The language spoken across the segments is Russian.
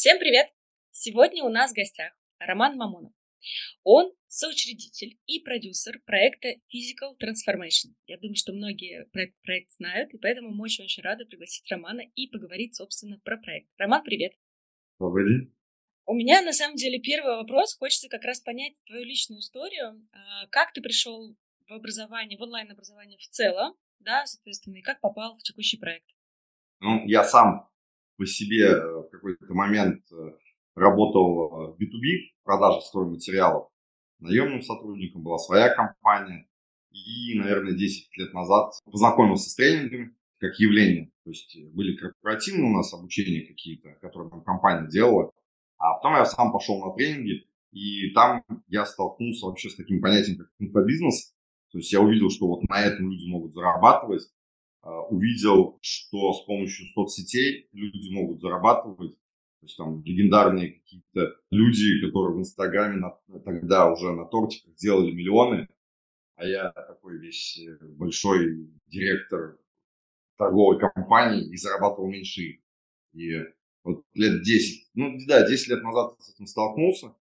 Всем привет! Сегодня у нас в гостях Роман Мамонов. Он соучредитель и продюсер проекта Physical Transformation. Я думаю, что многие про этот проект знают, и поэтому мы очень-очень рады пригласить Романа и поговорить, собственно, про проект. Роман, привет! Добрый день! У меня, на самом деле, первый вопрос. Хочется как раз понять твою личную историю. А, как ты пришел в образование, в онлайн-образование в целом, да, соответственно, и как попал в текущий проект? Ну, я сам по себе э, в какой-то момент э, работал в B2B, продаже стройматериалов. Наемным сотрудником была своя компания. И, наверное, 10 лет назад познакомился с тренингами как явление. То есть э, были корпоративные у нас обучения какие-то, которые там компания делала. А потом я сам пошел на тренинги, и там я столкнулся вообще с таким понятием, как инфобизнес. То есть я увидел, что вот на этом люди могут зарабатывать, увидел, что с помощью соцсетей люди могут зарабатывать. То есть там легендарные какие-то люди, которые в Инстаграме на, тогда уже на тортиках делали миллионы, а я такой весь э, большой директор торговой компании и зарабатывал меньше их. И вот лет 10, ну да, 10 лет назад с этим столкнулся.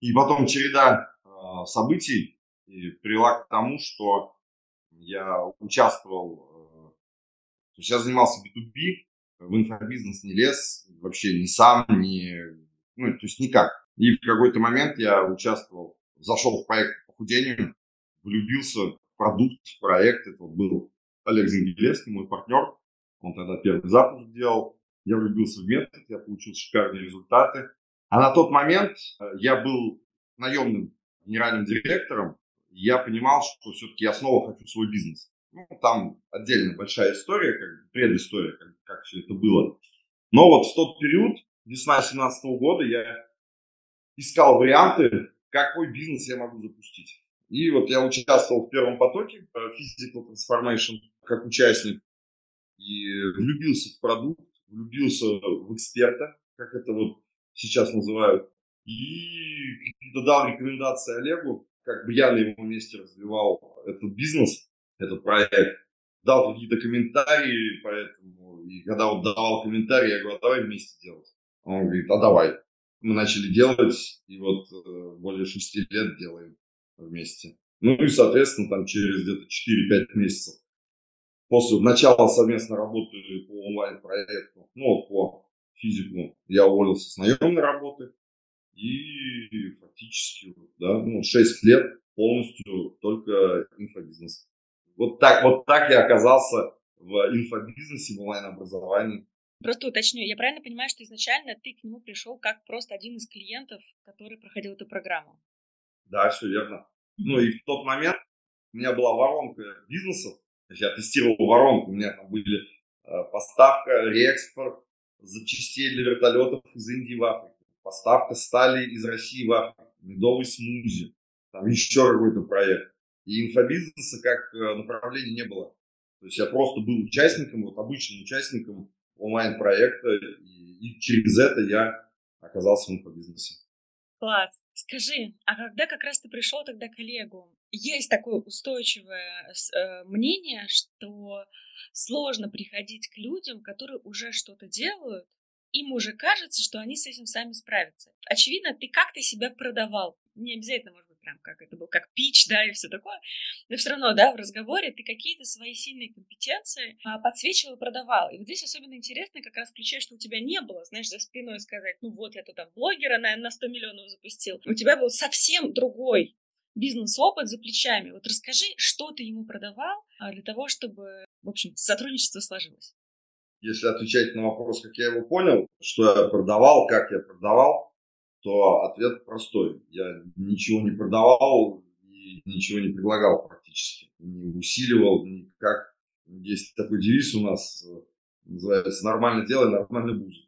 И потом череда э, событий привела к тому, что я участвовал я занимался B2B, в инфобизнес не лез, вообще ни сам, ни, ну, то есть никак. И в какой-то момент я участвовал, зашел в проект по похудению, влюбился в продукт, в проект. Это вот был Олег Зангелевский, мой партнер. Он тогда первый запуск делал. Я влюбился в метод, я получил шикарные результаты. А на тот момент э, я был наемным генеральным директором. И я понимал, что все-таки я снова хочу свой бизнес. Ну, там отдельно большая история, как предыстория, как, как все это было. Но вот в тот период, весна 2017 года, я искал варианты, какой бизнес я могу запустить. И вот я участвовал в первом потоке Physical Transformation как участник и влюбился в продукт, влюбился в эксперта, как это вот сейчас называют, и дал рекомендации Олегу, как бы я на его месте развивал этот бизнес этот проект, дал какие-то комментарии, поэтому, и когда он давал комментарии, я говорю, а давай вместе делать. Он говорит, а давай. Мы начали делать, и вот э, более шести лет делаем вместе. Ну и, соответственно, там через где-то 4-5 месяцев после начала совместной работы по онлайн-проекту, ну, по физику, я уволился с наемной работы. И фактически, да, ну, 6 лет полностью только инфобизнес. Вот так, вот так я оказался в инфобизнесе, в онлайн-образовании. Просто уточню, я правильно понимаю, что изначально ты к нему пришел как просто один из клиентов, который проходил эту программу? Да, все верно. Ну и в тот момент у меня была воронка бизнесов, я тестировал воронку, у меня там были э, поставка, реэкспорт запчастей для вертолетов из Индии в Африку, поставка стали из России в Африку, медовый смузи, там еще какой-то проект. И инфобизнеса как э, направления не было. То есть я просто был участником, вот обычным участником онлайн-проекта, и, через это я оказался в инфобизнесе. Класс. Скажи, а когда как раз ты пришел тогда к коллегу, есть такое устойчивое э, мнение, что сложно приходить к людям, которые уже что-то делают, им уже кажется, что они с этим сами справятся. Очевидно, ты как-то себя продавал. Не обязательно, прям как это был, как пич, да, и все такое. Но все равно, да, в разговоре ты какие-то свои сильные компетенции а, подсвечивал и продавал. И вот здесь особенно интересно как раз ключе, что у тебя не было, знаешь, за спиной сказать, ну вот я тут там блогера на, на 100 миллионов запустил. У тебя был совсем другой бизнес-опыт за плечами. Вот расскажи, что ты ему продавал а, для того, чтобы, в общем, сотрудничество сложилось. Если отвечать на вопрос, как я его понял, что я продавал, как я продавал, то ответ простой. Я ничего не продавал и ничего не предлагал практически. Не усиливал никак. Есть такой девиз у нас, называется «Нормально делай, нормально будет».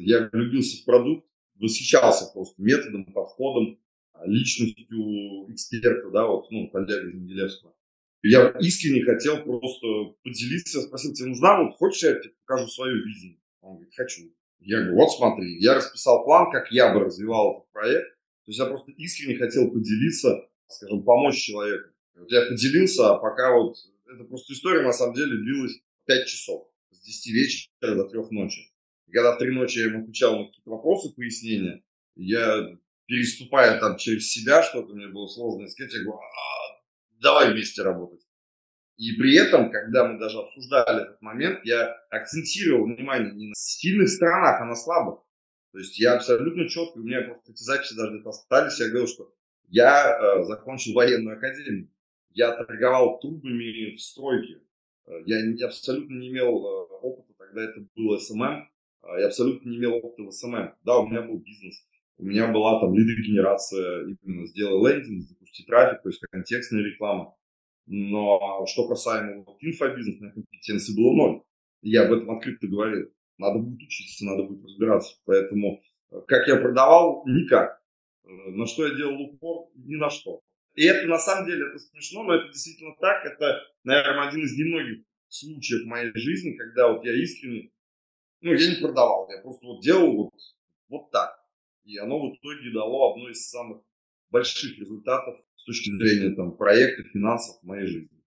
Я влюбился в продукт, восхищался просто методом, подходом, личностью эксперта, да, вот, ну, Олега Зангелевского. Я искренне хотел просто поделиться, спросил, тебе нужна, вот хочешь я тебе покажу свою жизнь? Он говорит, хочу. Я говорю, вот смотри, я расписал план, как я бы развивал этот проект. То есть я просто искренне хотел поделиться, скажем, помочь человеку. Вот я поделился, а пока вот, это просто история на самом деле длилась 5 часов. С 10 вечера до 3 ночи. И когда в три ночи я ему отвечал на какие-то вопросы, пояснения, я, переступая там через себя что-то, мне было сложно искать, я говорю, а, давай вместе работать. И при этом, когда мы даже обсуждали этот момент, я акцентировал внимание не на сильных сторонах, а на слабых. То есть я абсолютно четко, у меня просто эти записи даже где-то остались, я говорил, что я э, закончил военную академию, я торговал трубами в стройке, э, я, я абсолютно не имел э, опыта, тогда это был SMM, э, я абсолютно не имел опыта в SMM. Да, у меня был бизнес, у меня была там лидогенерация, именно сделай лендинг, запусти трафик, то есть контекстная реклама. Но что касаемо вот, инфобизнеса, компетенции было ноль. Я об этом открыто говорил. Надо будет учиться, надо будет разбираться. Поэтому э, как я продавал? Никак. Э, на что я делал упор? Ни на что. И это на самом деле это смешно, но это действительно так. Это, наверное, один из немногих случаев в моей жизни, когда вот я искренне, ну, я не продавал, я просто вот делал вот, вот так. И оно в итоге дало одно из самых больших результатов точки зрения там, проекта, финансов в моей жизни.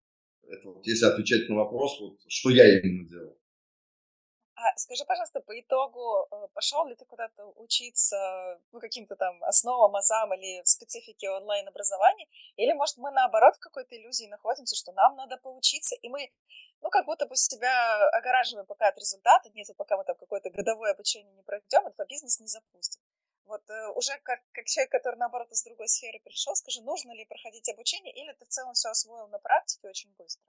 Это вот если отвечать на вопрос, вот, что я именно делал. А скажи, пожалуйста, по итогу, э, пошел ли ты куда-то учиться ну, каким-то там основам, азам или специфике онлайн-образования? Или, может, мы наоборот в какой-то иллюзии находимся, что нам надо поучиться, и мы, ну, как будто бы себя огораживаем пока от результата, нет, пока мы там какое-то годовое обучение не пройдем, этого бизнес не запустим. Вот э, уже как, как человек, который, наоборот, из другой сферы пришел, скажи, нужно ли проходить обучение, или ты в целом все освоил на практике очень быстро?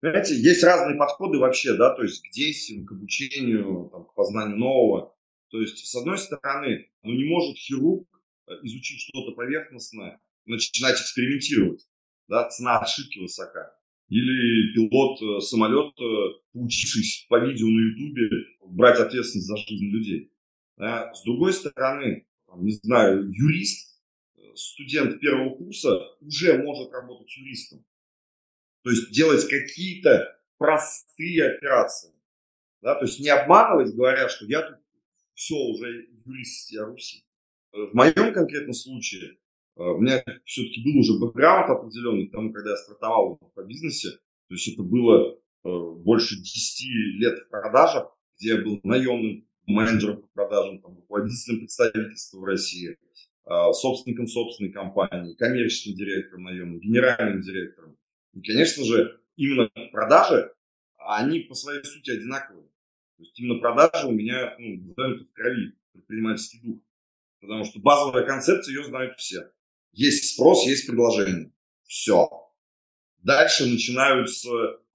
Понимаете, есть разные подходы вообще, да, то есть к действиям, к обучению, там, к познанию нового. То есть, с одной стороны, ну не может хирург, э, изучив что-то поверхностное, начинать экспериментировать, да, цена ошибки высока. Или пилот э, самолета, поучившись по видео на ютубе, брать ответственность за жизнь людей. Да. С другой стороны, не знаю, юрист, э, студент первого курса уже может работать юристом. То есть делать какие-то простые операции. Да? То есть не обманывать, говоря, что я тут все уже юрист Руси. Э, в моем конкретном случае э, у меня все-таки был уже бэкграунд определенный к когда я стартовал по бизнесе. То есть это было больше 10 лет в продажах, где я был наемным менеджером по продажам, там, руководителем представительства в России, а, собственником собственной компании, коммерческим директором наемным, генеральным директором. И, конечно же, именно продажи, они по своей сути одинаковые. То есть именно продажи у меня, ну, в крови, предпринимательский дух. Потому что базовая концепция, ее знают все. Есть спрос, есть предложение. Все. Дальше начинаются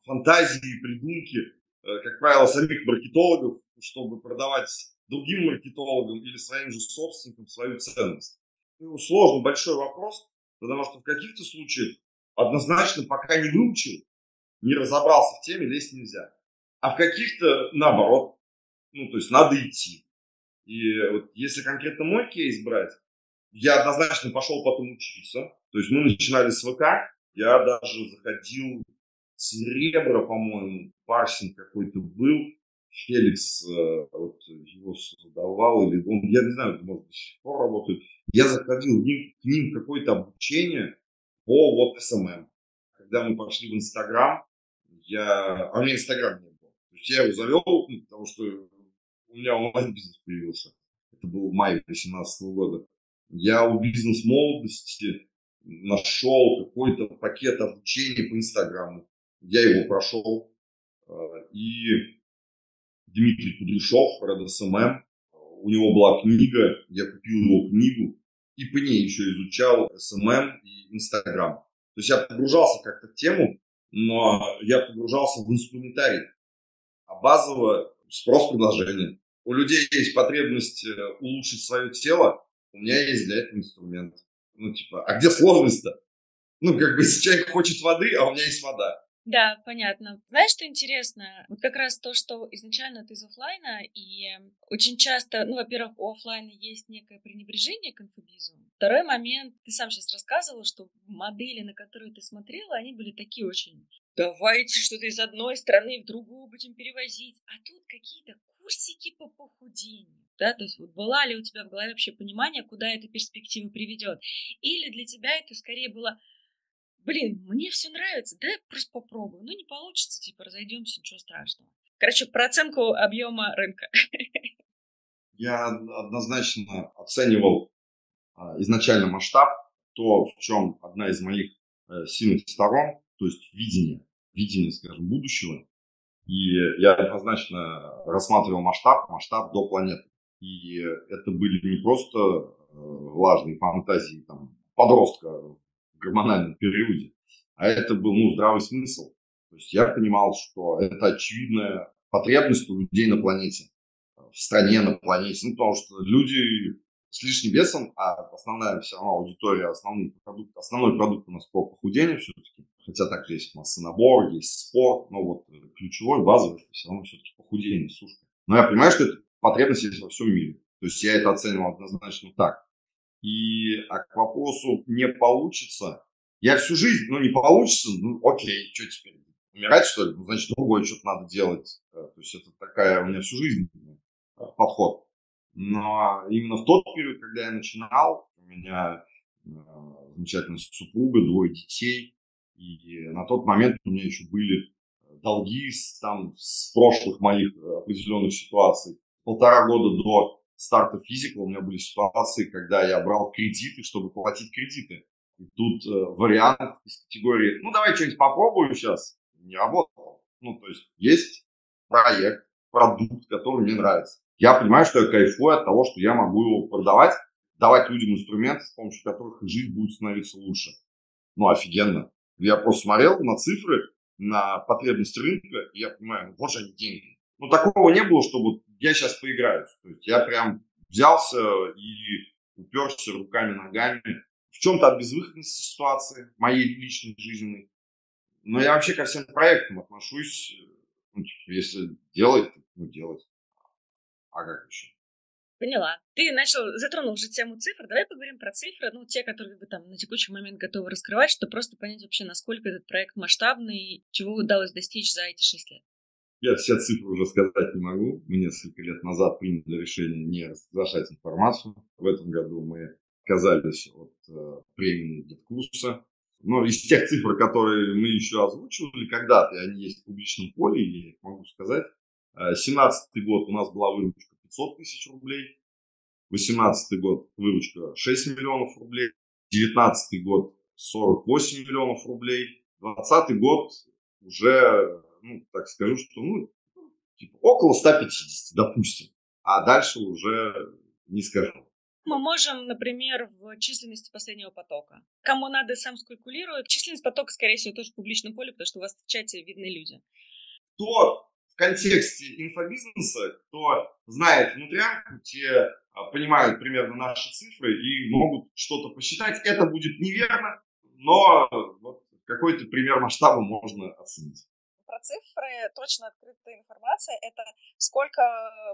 фантазии, придумки, э, как правило, самих маркетологов, чтобы продавать другим маркетологам или своим же собственникам свою ценность? Ну, сложный большой вопрос, потому что в каких-то случаях однозначно пока не выучил, не разобрался в теме, лезть нельзя. А в каких-то наоборот, ну, то есть надо идти. И вот если конкретно мой кейс брать, я однозначно пошел потом учиться. То есть мы начинали с ВК, я даже заходил с ребра, по-моему, парсинг какой-то был, Феликс э, вот, его создавал, или он, я не знаю, может, до сих пор работает. Я заходил к ним, к ним в какое-то обучение по вот SMM. Когда мы пошли в Инстаграм, я... А у меня Инстаграм не было. То есть я его завел, ну, потому что у меня онлайн-бизнес появился. Это был май 2018 года. Я у бизнес-молодости нашел какой-то пакет обучения по Инстаграму. Я его прошел. Э, и Дмитрий Кудряшов, SMM. У него была книга, я купил его книгу и по ней еще изучал SMM и Instagram. То есть я погружался как-то в тему, но я погружался в инструментарий. А базово спрос предложения. У людей есть потребность э, улучшить свое тело, у меня есть для этого инструмент. Ну, типа, а где сложность-то? Ну, как бы, если человек хочет воды, а у меня есть вода. Да, понятно. Знаешь, что интересно? Вот как раз то, что изначально ты из офлайна, и очень часто, ну, во-первых, у офлайна есть некое пренебрежение к инфобизу. Второй момент, ты сам сейчас рассказывал, что модели, на которые ты смотрела, они были такие очень давайте что-то из одной страны в другую будем перевозить. А тут какие-то курсики по похудению. Да, то есть вот была ли у тебя в голове вообще понимание, куда эта перспектива приведет? Или для тебя это скорее было блин, мне все нравится, да, просто попробую. Ну, не получится, типа, разойдемся, ничего страшного. Короче, про оценку объема рынка. Я однозначно оценивал а, изначально масштаб, то, в чем одна из моих э, сильных сторон, то есть видение, видение, скажем, будущего. И я однозначно рассматривал масштаб, масштаб до планеты. И это были не просто э, влажные фантазии там, подростка гормональном периоде, а это был ну, здравый смысл. То есть я понимал, что это очевидная потребность у людей на планете, в стране, на планете. Ну, потому что люди с лишним весом, а основная все равно аудитория, основной продукт, основной продукт у нас по похудению все-таки. Хотя так есть массонабор, есть спорт, но вот ключевой, базовый, все равно все-таки похудение, сушка. Но я понимаю, что это потребность есть во всем мире. То есть я это оценивал однозначно так. И а к вопросу не получится, я всю жизнь, ну не получится, ну окей, что теперь, умирать что ли? Ну значит другое что-то надо делать. Э, то есть это такая у меня всю жизнь э, подход. Но именно в тот период, когда я начинал, у меня э, замечательная супруга, двое детей, и на тот момент у меня еще были долги с, там, с прошлых моих определенных ситуаций. Полтора года до старта физика у меня были ситуации, когда я брал кредиты, чтобы платить кредиты. И тут э, вариант из категории, ну, давай что-нибудь попробую сейчас, не работал. Ну, то есть есть проект, продукт, который мне нравится. Я понимаю, что я кайфую от того, что я могу его продавать, давать людям инструменты, с помощью которых жизнь будет становиться лучше. Ну, офигенно. Я просто смотрел на цифры, на потребность рынка, и я понимаю, вот же они деньги. Ну, такого не было, чтобы я сейчас поиграюсь. То есть я прям взялся и уперся руками, ногами в чем-то от безвыходности ситуации, моей личной, жизненной. Но я вообще ко всем проектам отношусь, ну, типа, если делать, ну, делать. А как еще? Поняла. Ты начал, затронул уже тему цифр. Давай поговорим про цифры, ну, те, которые вы там на текущий момент готовы раскрывать, чтобы просто понять вообще, насколько этот проект масштабный, чего удалось достичь за эти шесть лет. Я все цифры уже сказать не могу. Мы несколько лет назад приняли решение не разглашать информацию. В этом году мы отказались от э, премии Гиткурса. Но из тех цифр, которые мы еще озвучивали когда-то, они есть в публичном поле, я их могу сказать. 17 э, год у нас была выручка 500 тысяч рублей. 18 год выручка 6 миллионов рублей. 19 год 48 миллионов рублей. 20 год уже, ну, так скажу, что, ну, типа, около 150, допустим. А дальше уже не скажу мы можем, например, в численности последнего потока. Кому надо, сам скалькулирует. Численность потока, скорее всего, тоже в публичном поле, потому что у вас в чате видны люди. Кто в контексте инфобизнеса, кто знает внутрянку, те а, понимают примерно наши цифры и могут что-то посчитать. Это будет неверно, но вот какой-то пример масштаба можно оценить про цифры, точно открытая информация, это сколько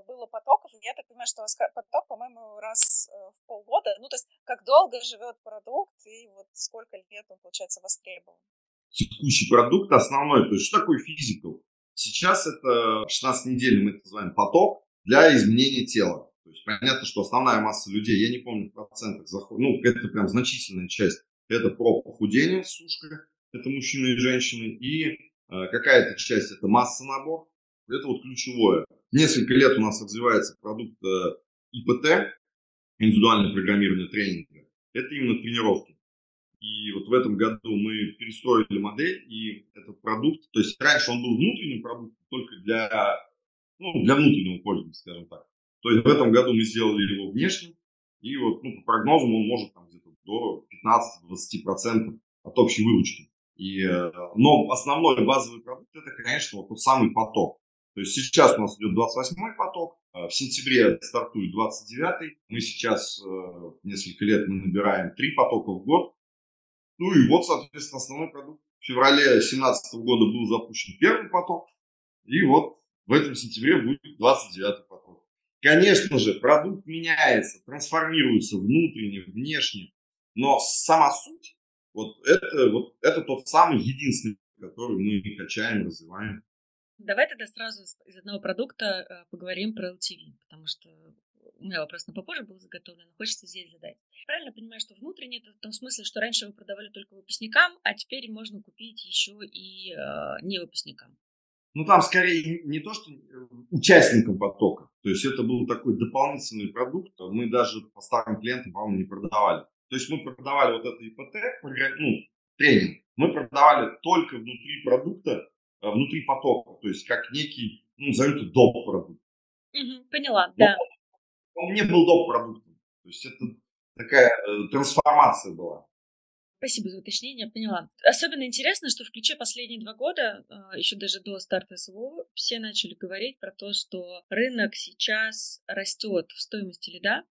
было потоков. Я так понимаю, что вас поток, по-моему, раз э, в полгода. Ну, то есть, как долго живет продукт и вот сколько лет он, получается, востребован. Текущий продукт основной. То есть, что такое физикал? Сейчас это 16 недель, мы это называем поток для изменения тела. То есть понятно, что основная масса людей, я не помню в процентах, заход... ну, это прям значительная часть, это про похудение, сушка, это мужчины и женщины, и Э, какая-то часть это масса набор, это вот ключевое. Несколько лет у нас развивается продукт э, ИПТ, индивидуальное программирование тренинга. Это именно тренировки. И вот в этом году мы перестроили модель, и этот продукт, то есть раньше он был внутренним продуктом только для, ну, для внутреннего пользования, скажем так. То есть в этом году мы сделали его внешним, и вот ну, по прогнозам он может там где-то до 15-20% от общей выручки. И, э, но основной базовый продукт это, конечно, вот тот самый поток. То есть сейчас у нас идет 28-й поток, э, в сентябре стартует 29-й. Мы сейчас э, несколько лет мы набираем три потока в год. Ну и вот, соответственно, основной продукт. В феврале 2017 года был запущен первый поток. И вот в этом сентябре будет 29-й поток. Конечно же, продукт меняется, трансформируется внутренне, внешне. Но сама суть вот это, вот это тот самый единственный, который мы качаем, развиваем. Давай тогда сразу из одного продукта э, поговорим про LTV, потому что у меня вопрос на попозже был заготовлен, хочется здесь задать. Правильно понимаю, что внутренне это в том смысле, что раньше вы продавали только выпускникам, а теперь можно купить еще и э, не выпускникам? Ну, там скорее не то, что э, участникам потока. То есть это был такой дополнительный продукт. Мы даже по старым клиентам, по-моему, не продавали. То есть мы продавали вот это ИПТ, ну, тренинг. Мы продавали только внутри продукта, э, внутри потока. То есть как некий, ну, назовем это доп. продукт. Угу, поняла, Но да. Он не был доп. продуктом. То есть это такая э, трансформация была. Спасибо за уточнение, поняла. Особенно интересно, что в ключе последние два года, а, еще даже до старта СВО, все начали говорить про то, что рынок сейчас растет в стоимости лида,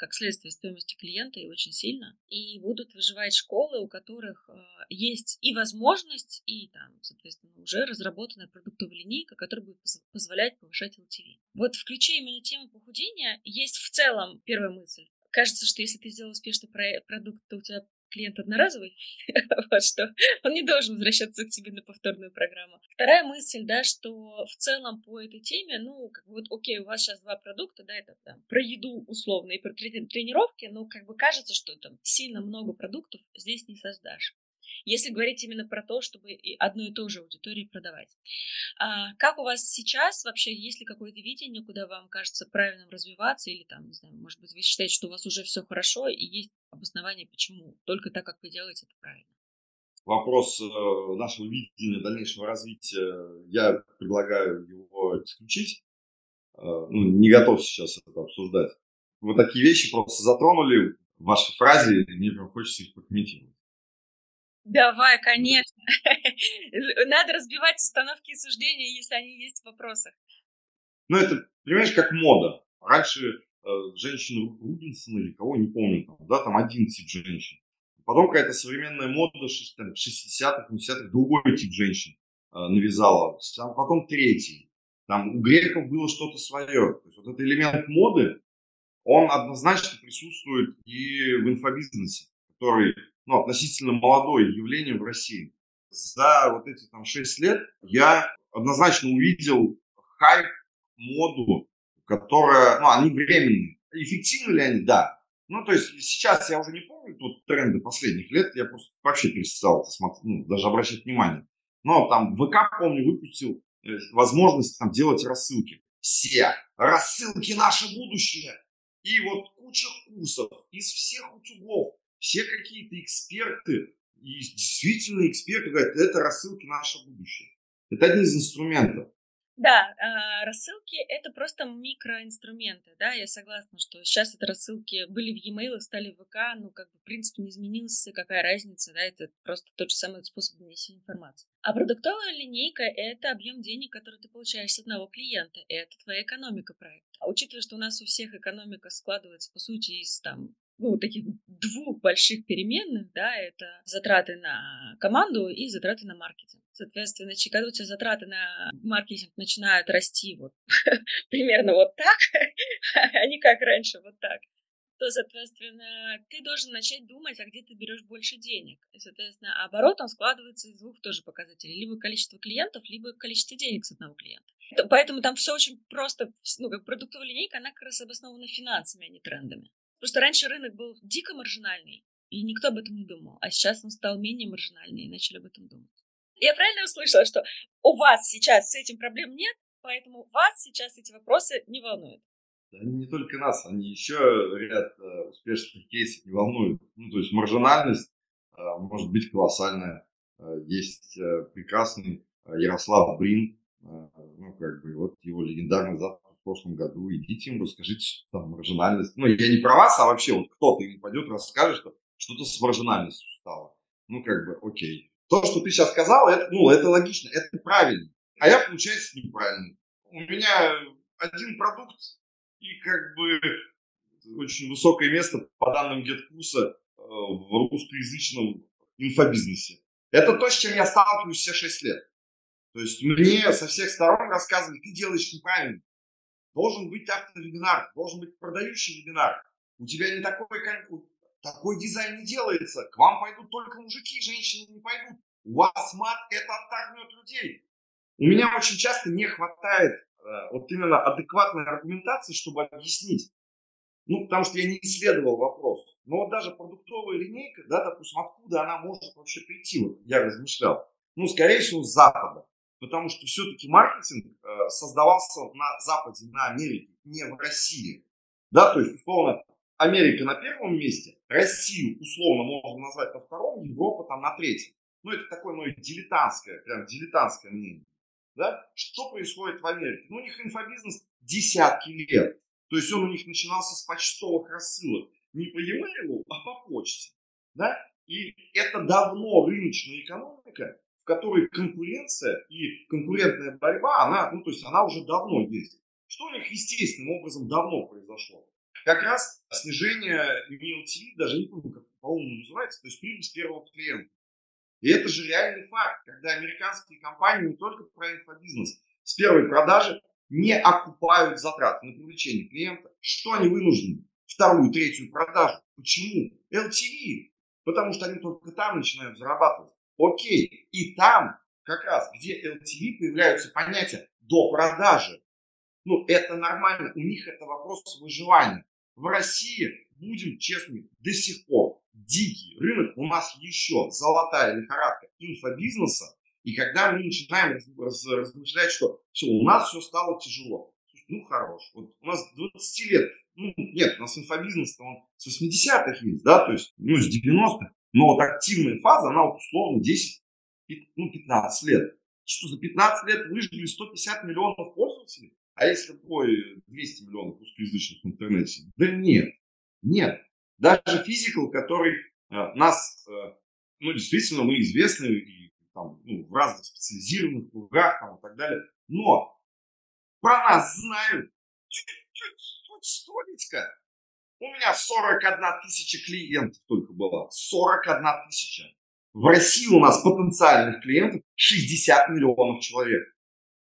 как следствие стоимости клиента и очень сильно. И будут выживать школы, у которых э, есть и возможность, и там, соответственно, уже разработанная продуктовая линейка, которая будет позволять повышать LTV. Вот в ключе именно темы похудения есть в целом первая мысль. Кажется, что если ты сделал успешный продукт, то у тебя клиент одноразовый, вот что он не должен возвращаться к тебе на повторную программу. Вторая мысль, да, что в целом по этой теме, ну, как бы вот, окей, у вас сейчас два продукта, да, это там, про еду условно и про тренировки, но как бы кажется, что там сильно много продуктов здесь не создашь если говорить именно про то, чтобы одну и ту же аудиторию продавать. А как у вас сейчас вообще, есть ли какое-то видение, куда вам кажется правильным развиваться, или там, не знаю, может быть, вы считаете, что у вас уже все хорошо, и есть обоснование, почему только так, как вы делаете, это правильно? Вопрос э, нашего видения дальнейшего развития, я предлагаю его исключить. Э, ну, не готов сейчас это обсуждать. Вы такие вещи просто затронули в вашей фразе, и мне прям хочется их прокомментировать. Давай, конечно. Надо разбивать установки и суждения, если они есть в вопросах. Ну, это, понимаешь, как мода. Раньше э, женщины Рубинсона или кого, не помню, там, да, там один тип женщин. Потом какая-то современная мода 60-х, 70-х, другой тип женщин э, навязала. А потом третий. Там у греков было что-то свое. То есть вот этот элемент моды, он однозначно присутствует и в инфобизнесе, который ну, относительно молодое явление в России. За вот эти там 6 лет я однозначно увидел хайп, моду, которая, ну, они временные. Эффективны ли они? Да. Ну, то есть сейчас я уже не помню тут тренды последних лет, я просто вообще перестал смотреть, ну, даже обращать внимание. Но там ВК, помню, выпустил э, возможность там делать рассылки. Все. Рассылки наше будущее. И вот куча курсов из всех утюгов все какие-то эксперты, и действительно эксперты говорят, это рассылки наше будущее. Это один из инструментов. Да, э, рассылки это просто микроинструменты, да, я согласна, что сейчас это рассылки были в e-mail, стали в ВК, ну, как бы, в принципе, не изменился, какая разница, да, это просто тот же самый способ донесения информации. А продуктовая линейка — это объем денег, который ты получаешь с одного клиента, это твоя экономика проекта. А учитывая, что у нас у всех экономика складывается, по сути, из там ну, таких двух больших переменных, да, это затраты на команду и затраты на маркетинг. Соответственно, когда у тебя затраты на маркетинг начинают расти вот примерно вот так, а не как раньше, вот так, то, соответственно, ты должен начать думать, а где ты берешь больше денег. И, соответственно, оборот, он складывается из двух тоже показателей. Либо количество клиентов, либо количество денег с одного клиента. Поэтому там все очень просто, ну, как продуктовая линейка, она как раз обоснована финансами, а не трендами. Просто раньше рынок был дико маржинальный, и никто об этом не думал. А сейчас он стал менее маржинальный, и начали об этом думать. Я правильно услышала, что у вас сейчас с этим проблем нет, поэтому вас сейчас эти вопросы не волнуют? Они не только нас, они еще ряд э, успешных кейсов не волнуют. Ну, то есть маржинальность э, может быть колоссальная. Э, есть э, прекрасный э, Ярослав Брин, э, ну, как бы, вот его легендарный запуск прошлом году, идите ему, расскажите, там маржинальность. Ну, я не про вас, а вообще вот кто-то ему пойдет, расскажет, что что-то с маржинальностью стало. Ну, как бы, окей. То, что ты сейчас сказал, это, ну, это логично, это правильно. А я, получается, неправильно. У меня один продукт и как бы очень высокое место по данным GetCurse э, в русскоязычном инфобизнесе. Это то, с чем я сталкиваюсь все 6 лет. То есть мне со всех сторон рассказывали, ты делаешь неправильно. Должен быть автовебинар, должен быть продающий вебинар. У тебя не такой, такой дизайн не делается. К вам пойдут только мужики, женщины не пойдут. У вас мат это оттаркнет людей. У меня очень часто не хватает э, вот именно адекватной аргументации, чтобы объяснить. Ну, потому что я не исследовал вопрос. Но вот даже продуктовая линейка, да, допустим, откуда она может вообще прийти? Вот я размышлял. Ну, скорее всего, с Запада. Потому что все-таки маркетинг э, создавался на Западе, на Америке, не в России. Да, то есть, условно, Америка на первом месте, Россию условно можно назвать на втором, Европа там на третьем. Ну, это такое, ну, дилетантское, прям дилетантское мнение. Да? Что происходит в Америке? Ну, у них инфобизнес десятки лет. То есть он у них начинался с почтовых рассылок. Не по e-mail, а по почте. Да? И это давно рыночная экономика, которой конкуренция и конкурентная борьба, она, ну, то есть она уже давно есть. Что у них естественным образом давно произошло? Как раз снижение LTV, даже не помню, как по-умному называется, то есть прибыль с первого клиента. И это же реальный факт, когда американские компании не только про инфобизнес, с первой продажи не окупают затраты на привлечение клиента. Что они вынуждены? Вторую, третью продажу. Почему? LTV. Потому что они только там начинают зарабатывать. Окей. И там как раз, где LTV, появляются понятия до продажи. Ну, это нормально. У них это вопрос выживания. В России, будем честными, до сих пор дикий рынок. У нас еще золотая лихорадка инфобизнеса. И когда мы начинаем размышлять, что все, у нас все стало тяжело. Ну, хорош. Вот у нас 20 лет. Ну, нет, у нас инфобизнес-то он с 80-х есть, да, то есть, ну, с 90-х. Но вот активная фаза, она вот условно 10, ну, 15 лет. Что за 15 лет выжгли 150 миллионов пользователей? А если ой, 200 миллионов русскоязычных в интернете? Да нет, нет. Даже физикал, который э, нас, э, ну, действительно, мы известны и, там, ну, в разных специализированных кругах там, и так далее. Но про нас знают чуть-чуть, столечко. У меня 41 тысяча клиентов только было. 41 тысяча. В России у нас потенциальных клиентов 60 миллионов человек.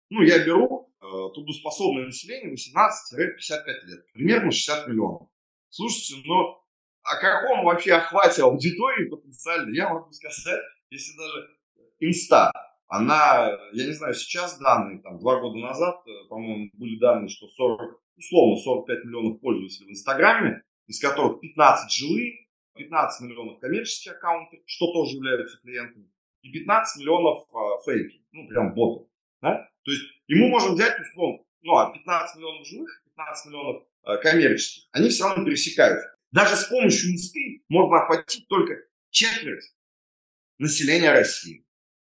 Ну, я беру э, трудоспособное население 18-55 лет. Примерно 60 миллионов. Слушайте, но о каком вообще охвате аудитории потенциально я могу сказать, если даже инста, она, я не знаю, сейчас данные, там, два года назад, э, по-моему, были данные, что 40, условно 45 миллионов пользователей в Инстаграме, из которых 15 жилые, 15 миллионов коммерческие аккаунты, что тоже являются клиентами, и 15 миллионов а, фейки, ну, прям ботов. Да? То есть, и мы можем взять, условно, ну, а 15 миллионов живых, 15 миллионов а, коммерческих, они все равно пересекаются. Даже с помощью инсты можно охватить только четверть населения России.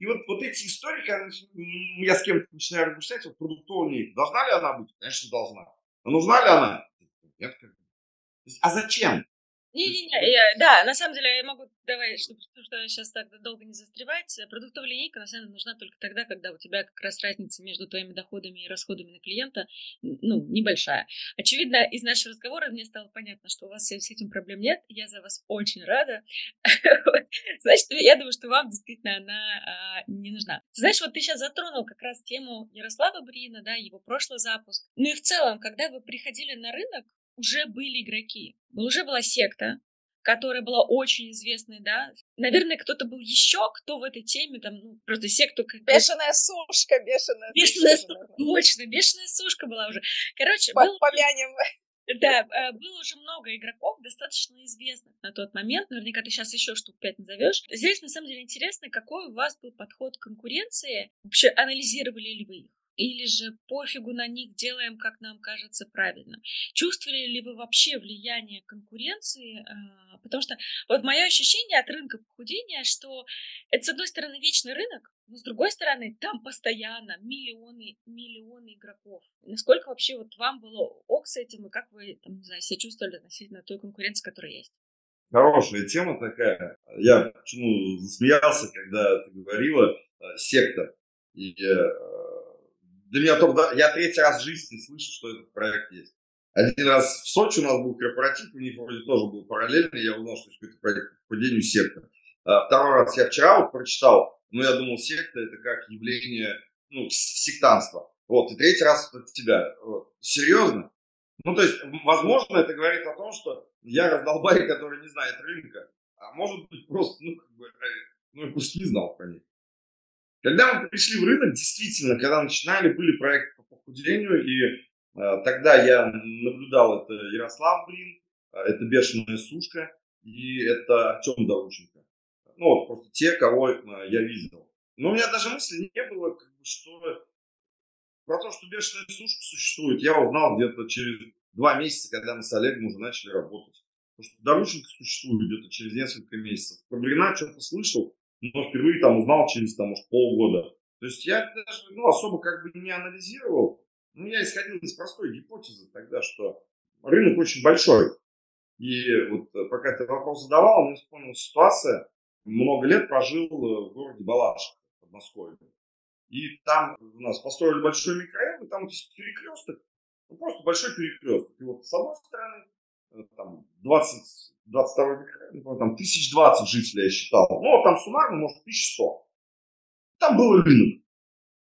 И вот, вот эти истории, когда я с кем-то начинаю размышлять, вот продуктовая должна ли она быть? Конечно, должна. Но нужна ли она? Нет, как А зачем? Не-не-не, да, на самом деле я могу, давай, чтобы, чтобы сейчас так долго не застревать, продуктовая линейка на самом деле нужна только тогда, когда у тебя как раз разница между твоими доходами и расходами на клиента, ну, небольшая. Очевидно, из нашего разговора мне стало понятно, что у вас с этим проблем нет, я за вас очень рада. Значит, я думаю, что вам действительно она а, не нужна. Знаешь, вот ты сейчас затронул как раз тему Ярослава Брина, да, его прошлый запуск. Ну и в целом, когда вы приходили на рынок, уже были игроки. Уже была секта, которая была очень известной, да. Наверное, кто-то был еще, кто в этой теме, там, ну, просто секту... Как... Бешеная сушка, бешеная, бешеная сушка. сушка точно, бешеная сушка была уже. Короче, По был... Помянем. Да, э, было уже много игроков, достаточно известных на тот момент. Наверняка ты сейчас еще штук пять назовешь. Здесь, на самом деле, интересно, какой у вас был подход к конкуренции. Вообще, анализировали ли вы их? Или же пофигу на них делаем, как нам кажется правильно. Чувствовали ли вы вообще влияние конкуренции? А, потому что вот мое ощущение от рынка похудения, что это, с одной стороны, вечный рынок, но с другой стороны, там постоянно миллионы, миллионы игроков. Насколько вообще вот вам было ок с этим, и как вы, там, не знаю, себя чувствовали относительно той конкуренции, которая есть? Хорошая тема такая. Я почему засмеялся, когда ты говорила э, секта. И э, для меня только, я третий раз в жизни слышу, что этот проект есть. Один раз в Сочи у нас был корпоратив, у них вроде тоже был параллельный, я узнал, что есть какой-то проект по падению секты. А второй раз я вчера вот прочитал, но я думал, секта это как явление, ну, сектанства. Вот, и третий раз от тебя. Вот. Серьезно? Ну, то есть, возможно, это говорит о том, что я раздолбай, который не знает рынка. А может быть, просто, ну, как бы, э, ну, я просто не знал про них. Когда мы пришли в рынок, действительно, когда начинали, были проекты по похудению, и э, тогда я наблюдал, это Ярослав Блин, э, это Бешеная Сушка, и это Артем Дорученко. Ну, вот просто те, кого э, я видел. Но у меня даже мысли не было, как что про то, что бешеная сушка существует, я узнал где-то через два месяца, когда мы с Олегом уже начали работать. Потому что Дорученко существует где-то через несколько месяцев. Про Брина что-то слышал, но впервые там узнал через там, может, полгода. То есть я даже ну, особо как бы не анализировал. Ну, я исходил из простой гипотезы тогда, что рынок очень большой. И вот э, пока ты вопрос задавал, мне вспомнилась ситуация. Много лет прожил э, в городе Балашиха, в Подмосковье. И там у нас построили большой микрорайон, и там вот есть перекресток, ну, просто большой перекресток. И вот с одной стороны, там 20, 22 микрорайон, там 1020 жителей я считал. Ну, там суммарно, может, 1100. Там был рынок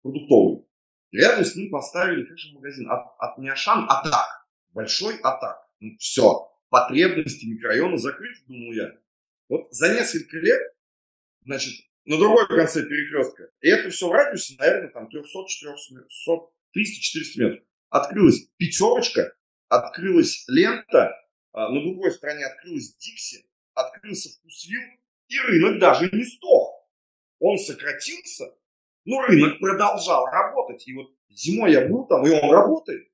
продуктовый. Рядом с ним поставили, как же магазин, от, от Няшан Атак. Большой Атак. Ну, все. Потребности микрорайона закрыты, думал я. Вот за несколько лет, значит, на другой конце перекрестка, и это все в радиусе, наверное, там 300, 400, 300-400 метров. Открылась пятерочка, открылась лента, на другой стороне открылась Дикси, открылся вкусвилл, и рынок даже не стох. Он сократился, но рынок продолжал работать. И вот зимой я был там, и он работает.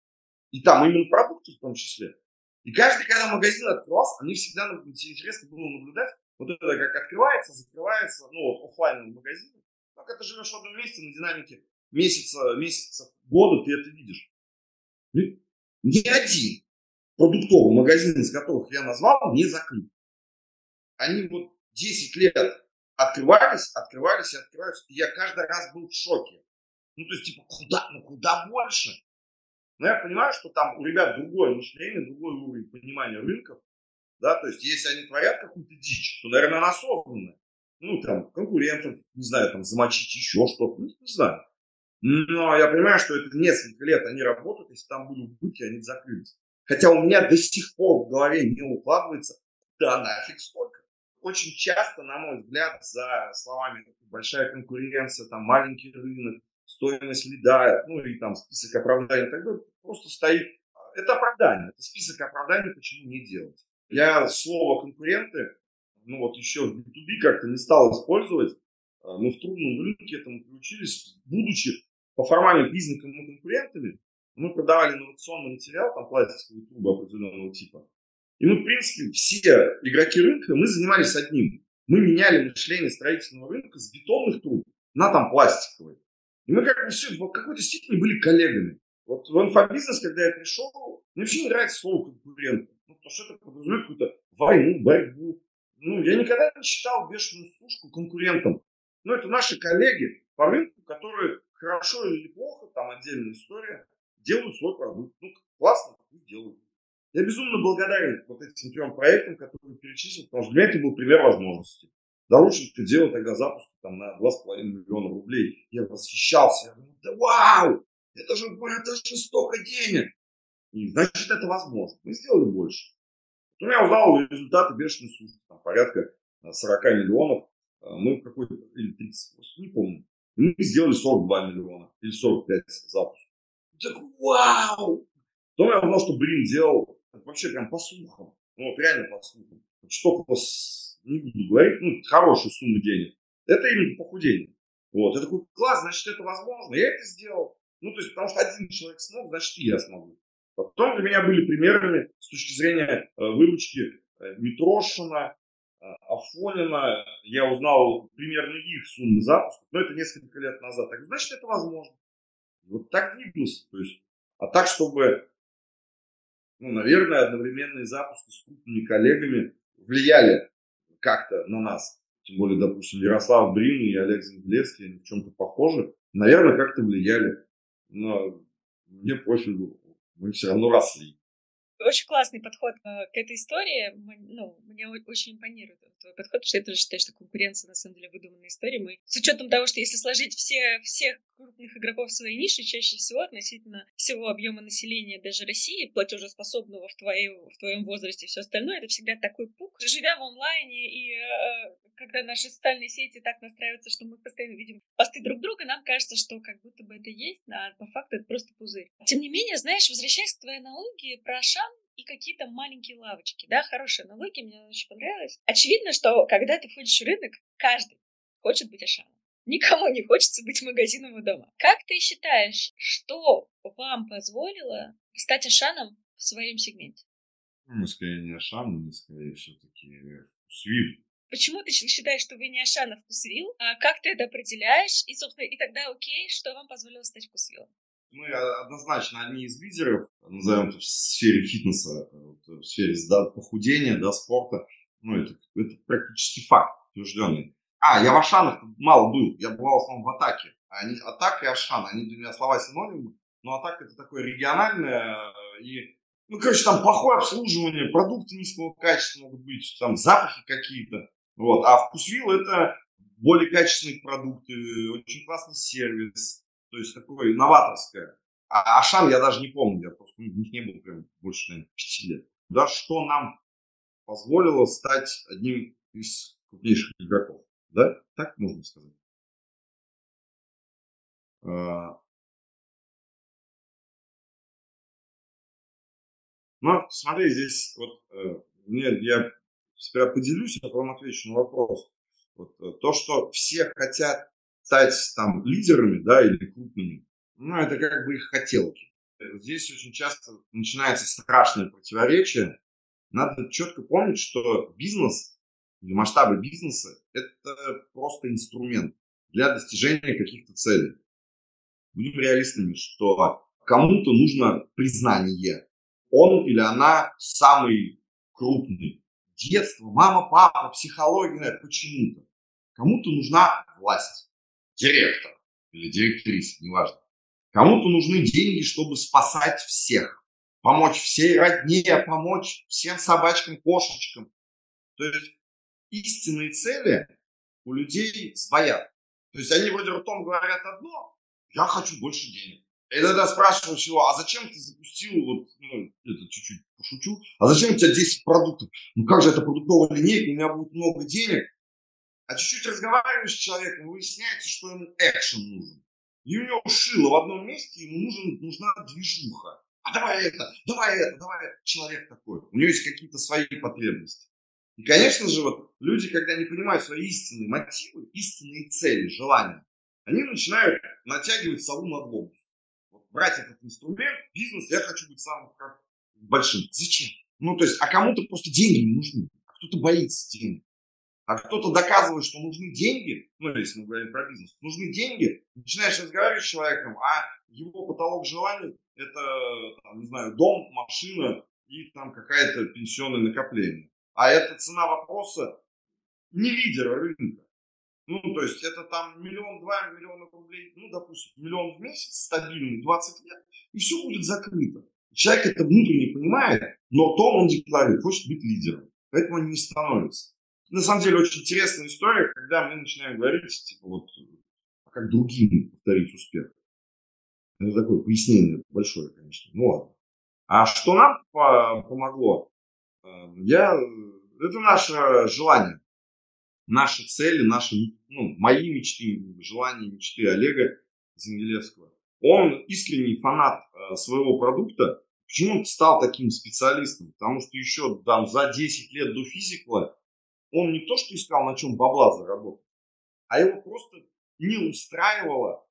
И там именно продукты в том числе. И каждый, когда магазин открывался, мне всегда интересно было наблюдать, вот это как открывается, закрывается, ну вот офлайновый магазин. Как это живешь в одном месте на динамике месяца, месяца, года, ты это видишь. Ни один продуктовый магазин, из которых я назвал, не закрыт. Они вот 10 лет открывались, открывались и открываются. И я каждый раз был в шоке. Ну, то есть, типа, куда, ну, куда больше? Но я понимаю, что там у ребят другое мышление, другой уровень понимания рынков. Да, то есть, если они творят какую-то дичь, то, наверное, она осознанная. Ну, там, конкурентов, не знаю, там, замочить еще что-то, ну, не знаю. Но я понимаю, что это несколько лет они работают, если там были убытки, они закрылись. Хотя у меня до сих пор в голове не укладывается, да нафиг столько очень часто, на мой взгляд, за словами большая конкуренция, там маленький рынок, стоимость лида, ну и там список оправданий так далее, просто стоит. Это оправдание, это список оправданий, почему не делать. Я слово конкуренты, ну вот еще в B2B как-то не стал использовать, мы в трудном рынке этому приучились, будучи по формальным признакам мы конкурентами, мы продавали инновационный материал, там пластиковые трубы определенного типа, и мы, в принципе, все игроки рынка, мы занимались одним. Мы меняли мышление строительного рынка с бетонных труб на там пластиковые. И мы как бы все в какой-то степени были коллегами. Вот в инфобизнес, когда я пришел, мне вообще не нравится слово конкурент. Ну, потому что это подразумевает какую-то войну, борьбу. Ну, я никогда не считал бешеную служку конкурентом. Ну, это наши коллеги по рынку, которые хорошо или плохо, там отдельная история, делают свой продукт. Ну, классно, пусть делают. Я безумно благодарен вот этим трем проектам, которые перечислил, потому что для меня это был пример возможностей. Дорученко делал тогда запуск там, на 2,5 миллиона рублей. Я восхищался. Я думаю, да вау! Это же, это же столько денег! И значит, это возможно. Мы сделали больше. Вот я узнал результаты бешеной суши. Там порядка 40 э, миллионов. Э, мы какой-то, или 30, не помню. Мы сделали 42 миллиона или 45 запусков. Так вау! Потом я узнал, что Брин делал вообще прям по слухам. Ну, вот реально по слухам. Что не буду говорить, ну, хорошую сумму денег. Это именно похудение. Вот. Я такой, класс, значит, это возможно. Я это сделал. Ну, то есть, потому что один человек смог, значит, и я смогу. Потом для меня были примерами с точки зрения э, выручки э, Митрошина, э, Афонина. Я узнал примерно их суммы запуска, но это несколько лет назад. Так, значит, это возможно. Вот так двигался. То есть, а так, чтобы ну, наверное, одновременные запуски с крупными коллегами влияли как-то на нас. Тем более, допустим, Ярослав Брин и Олег Зангелевский, они в чем-то похожи. Наверное, как-то влияли. Но мне пофигу, мы все равно росли. Очень классный подход э, к этой истории. Ну, мне очень импонирует твой подход, потому что я тоже считаю, что конкуренция на самом деле выдуманная история. Мы с учетом того, что если сложить все, всех крупных игроков в своей нише, чаще всего относительно всего объема населения даже России, платежеспособного в, твоей, в твоем возрасте и все остальное, это всегда такой пук. Живя в онлайне и э, когда наши социальные сети так настраиваются, что мы постоянно видим посты друг друга, нам кажется, что как будто бы это есть, а по факту это просто пузырь. Тем не менее, знаешь, возвращаясь к твоей аналогии про Ашан и какие-то маленькие лавочки, да, хорошая аналогия, мне очень понравилась. Очевидно, что когда ты входишь в рынок, каждый хочет быть Ашаном. никому не хочется быть магазином у дома. Как ты считаешь, что вам позволило стать Ашаном в своем сегменте? Ну, скорее не Ашан, мы скорее все-таки Свил. Почему ты считаешь, что вы не Ашан, а вкусвил? А как ты это определяешь? И, собственно, и тогда окей, что вам позволило стать вкусвилом? Мы однозначно одни из лидеров, назовем это в сфере фитнеса, в сфере похудения, да, спорта. Ну, это, это практически факт утвержденный. А, я в Ашанах мало был, я бывал в основном в атаке. Они, атака и Ашан, они для меня слова синонимы, но атака это такое региональное и ну, короче, там плохое обслуживание, продукты низкого качества могут быть, там запахи какие-то. Вот. А вкусвилл это более качественные продукты, очень классный сервис, то есть такое новаторское. А Ашан я даже не помню, я просто в них не был прям больше, наверное, 5 лет. Да, что нам позволило стать одним из крупнейших игроков. Да, так можно сказать. А. Но смотри, здесь вот э, мне, я себя поделюсь, а потом отвечу на вопрос. Вот, э, то, что все хотят стать там лидерами, да, или крупными, ну, это как бы их хотелки. Здесь очень часто начинается страшное противоречие. Надо четко помнить, что бизнес или масштабы бизнеса – это просто инструмент для достижения каких-то целей. Будем реалистами, что кому-то нужно признание. Он или она самый крупный. Детство, мама, папа, психология, почему-то. Кому-то нужна власть, директор или директриса, неважно. Кому-то нужны деньги, чтобы спасать всех, помочь всей родне, помочь всем собачкам, кошечкам. То есть истинные цели у людей своя. То есть они вроде ртом говорят одно, я хочу больше денег. И тогда спрашиваешь его, а зачем ты запустил, вот, ну, это чуть-чуть пошучу, а зачем у тебя 10 продуктов? Ну как же это продуктовая линейка, у меня будет много денег. А чуть-чуть разговариваешь с человеком, выясняется, что ему экшен нужен. И у него шило в одном месте, ему нужен, нужна движуха. А давай это, давай это, давай это. Человек такой. У него есть какие-то свои потребности. И, конечно же, вот люди, когда не понимают свои истинные мотивы, истинные цели, желания, они начинают натягивать сову на глобус. Вот брать этот инструмент, бизнес, я хочу быть самым как, большим. Зачем? Ну, то есть, а кому-то просто деньги не нужны, а кто-то боится денег. А кто-то доказывает, что нужны деньги, ну, если мы говорим про бизнес, нужны деньги, начинаешь разговаривать с человеком, а его потолок желаний – это, там, не знаю, дом, машина и там какая-то пенсионное накопление а это цена вопроса не лидера рынка. Ну, то есть это там миллион-два миллиона рублей, ну, допустим, миллион в месяц, стабильный, 20 лет, и все будет закрыто. Человек это внутренне понимает, но то он декларирует, хочет быть лидером. Поэтому он не становится. На самом деле очень интересная история, когда мы начинаем говорить, типа вот, а как другим повторить успех. Это такое пояснение большое, конечно. Ну ладно. А что нам помогло? Эм, я, это наше желание, наши цели, наши, ну, мои мечты, желания, мечты Олега Зингелевского. Он искренний фанат э, своего продукта. Почему он стал таким специалистом? Потому что еще там за 10 лет до физикла он не то что искал, на чем бабла заработать, а его просто не устраивало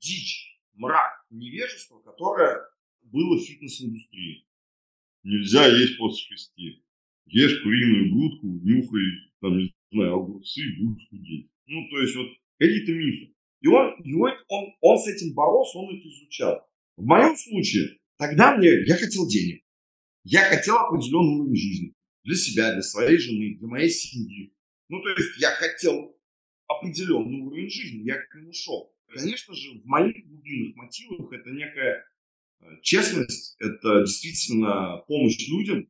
дичь, мрак, невежество, которое было в фитнес-индустрии. Нельзя есть после шести. Ешь куриную грудку, нюхай, там, не знаю, огурцы, будешь худеть. Ну, то есть вот какие-то мифы. И он, и он, он с этим боролся, он это изучал. В моем случае, тогда мне, я хотел денег. Я хотел определенный уровень жизни. Для себя, для своей жены, для моей семьи. Ну, то есть я хотел определенный уровень жизни, я к нему шел. Конечно же, в моих глубинных мотивах это некая Э, честность – это действительно помощь людям.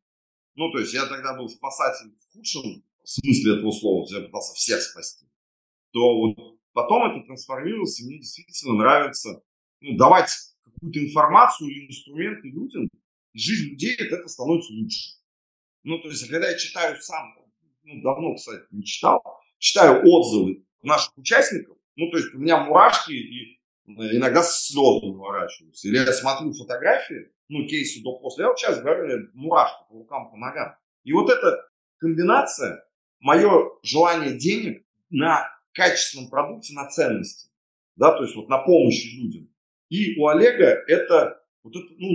Ну, то есть я тогда был спасатель в худшем смысле этого слова, я пытался всех спасти. То вот потом это трансформировалось, и мне действительно нравится ну, давать какую-то информацию или инструменты людям, и жизнь людей от этого становится лучше. Ну, то есть, когда я читаю сам, ну, давно, кстати, не читал, читаю отзывы наших участников, ну, то есть у меня мурашки и иногда слезы наворачиваются. Или я смотрю фотографии, ну, кейсы до-после. Я вот сейчас говорю, мурашки по рукам, по ногам. И вот эта комбинация, мое желание денег на качественном продукте, на ценности, да, то есть вот на помощи людям. И у Олега это, вот это, ну,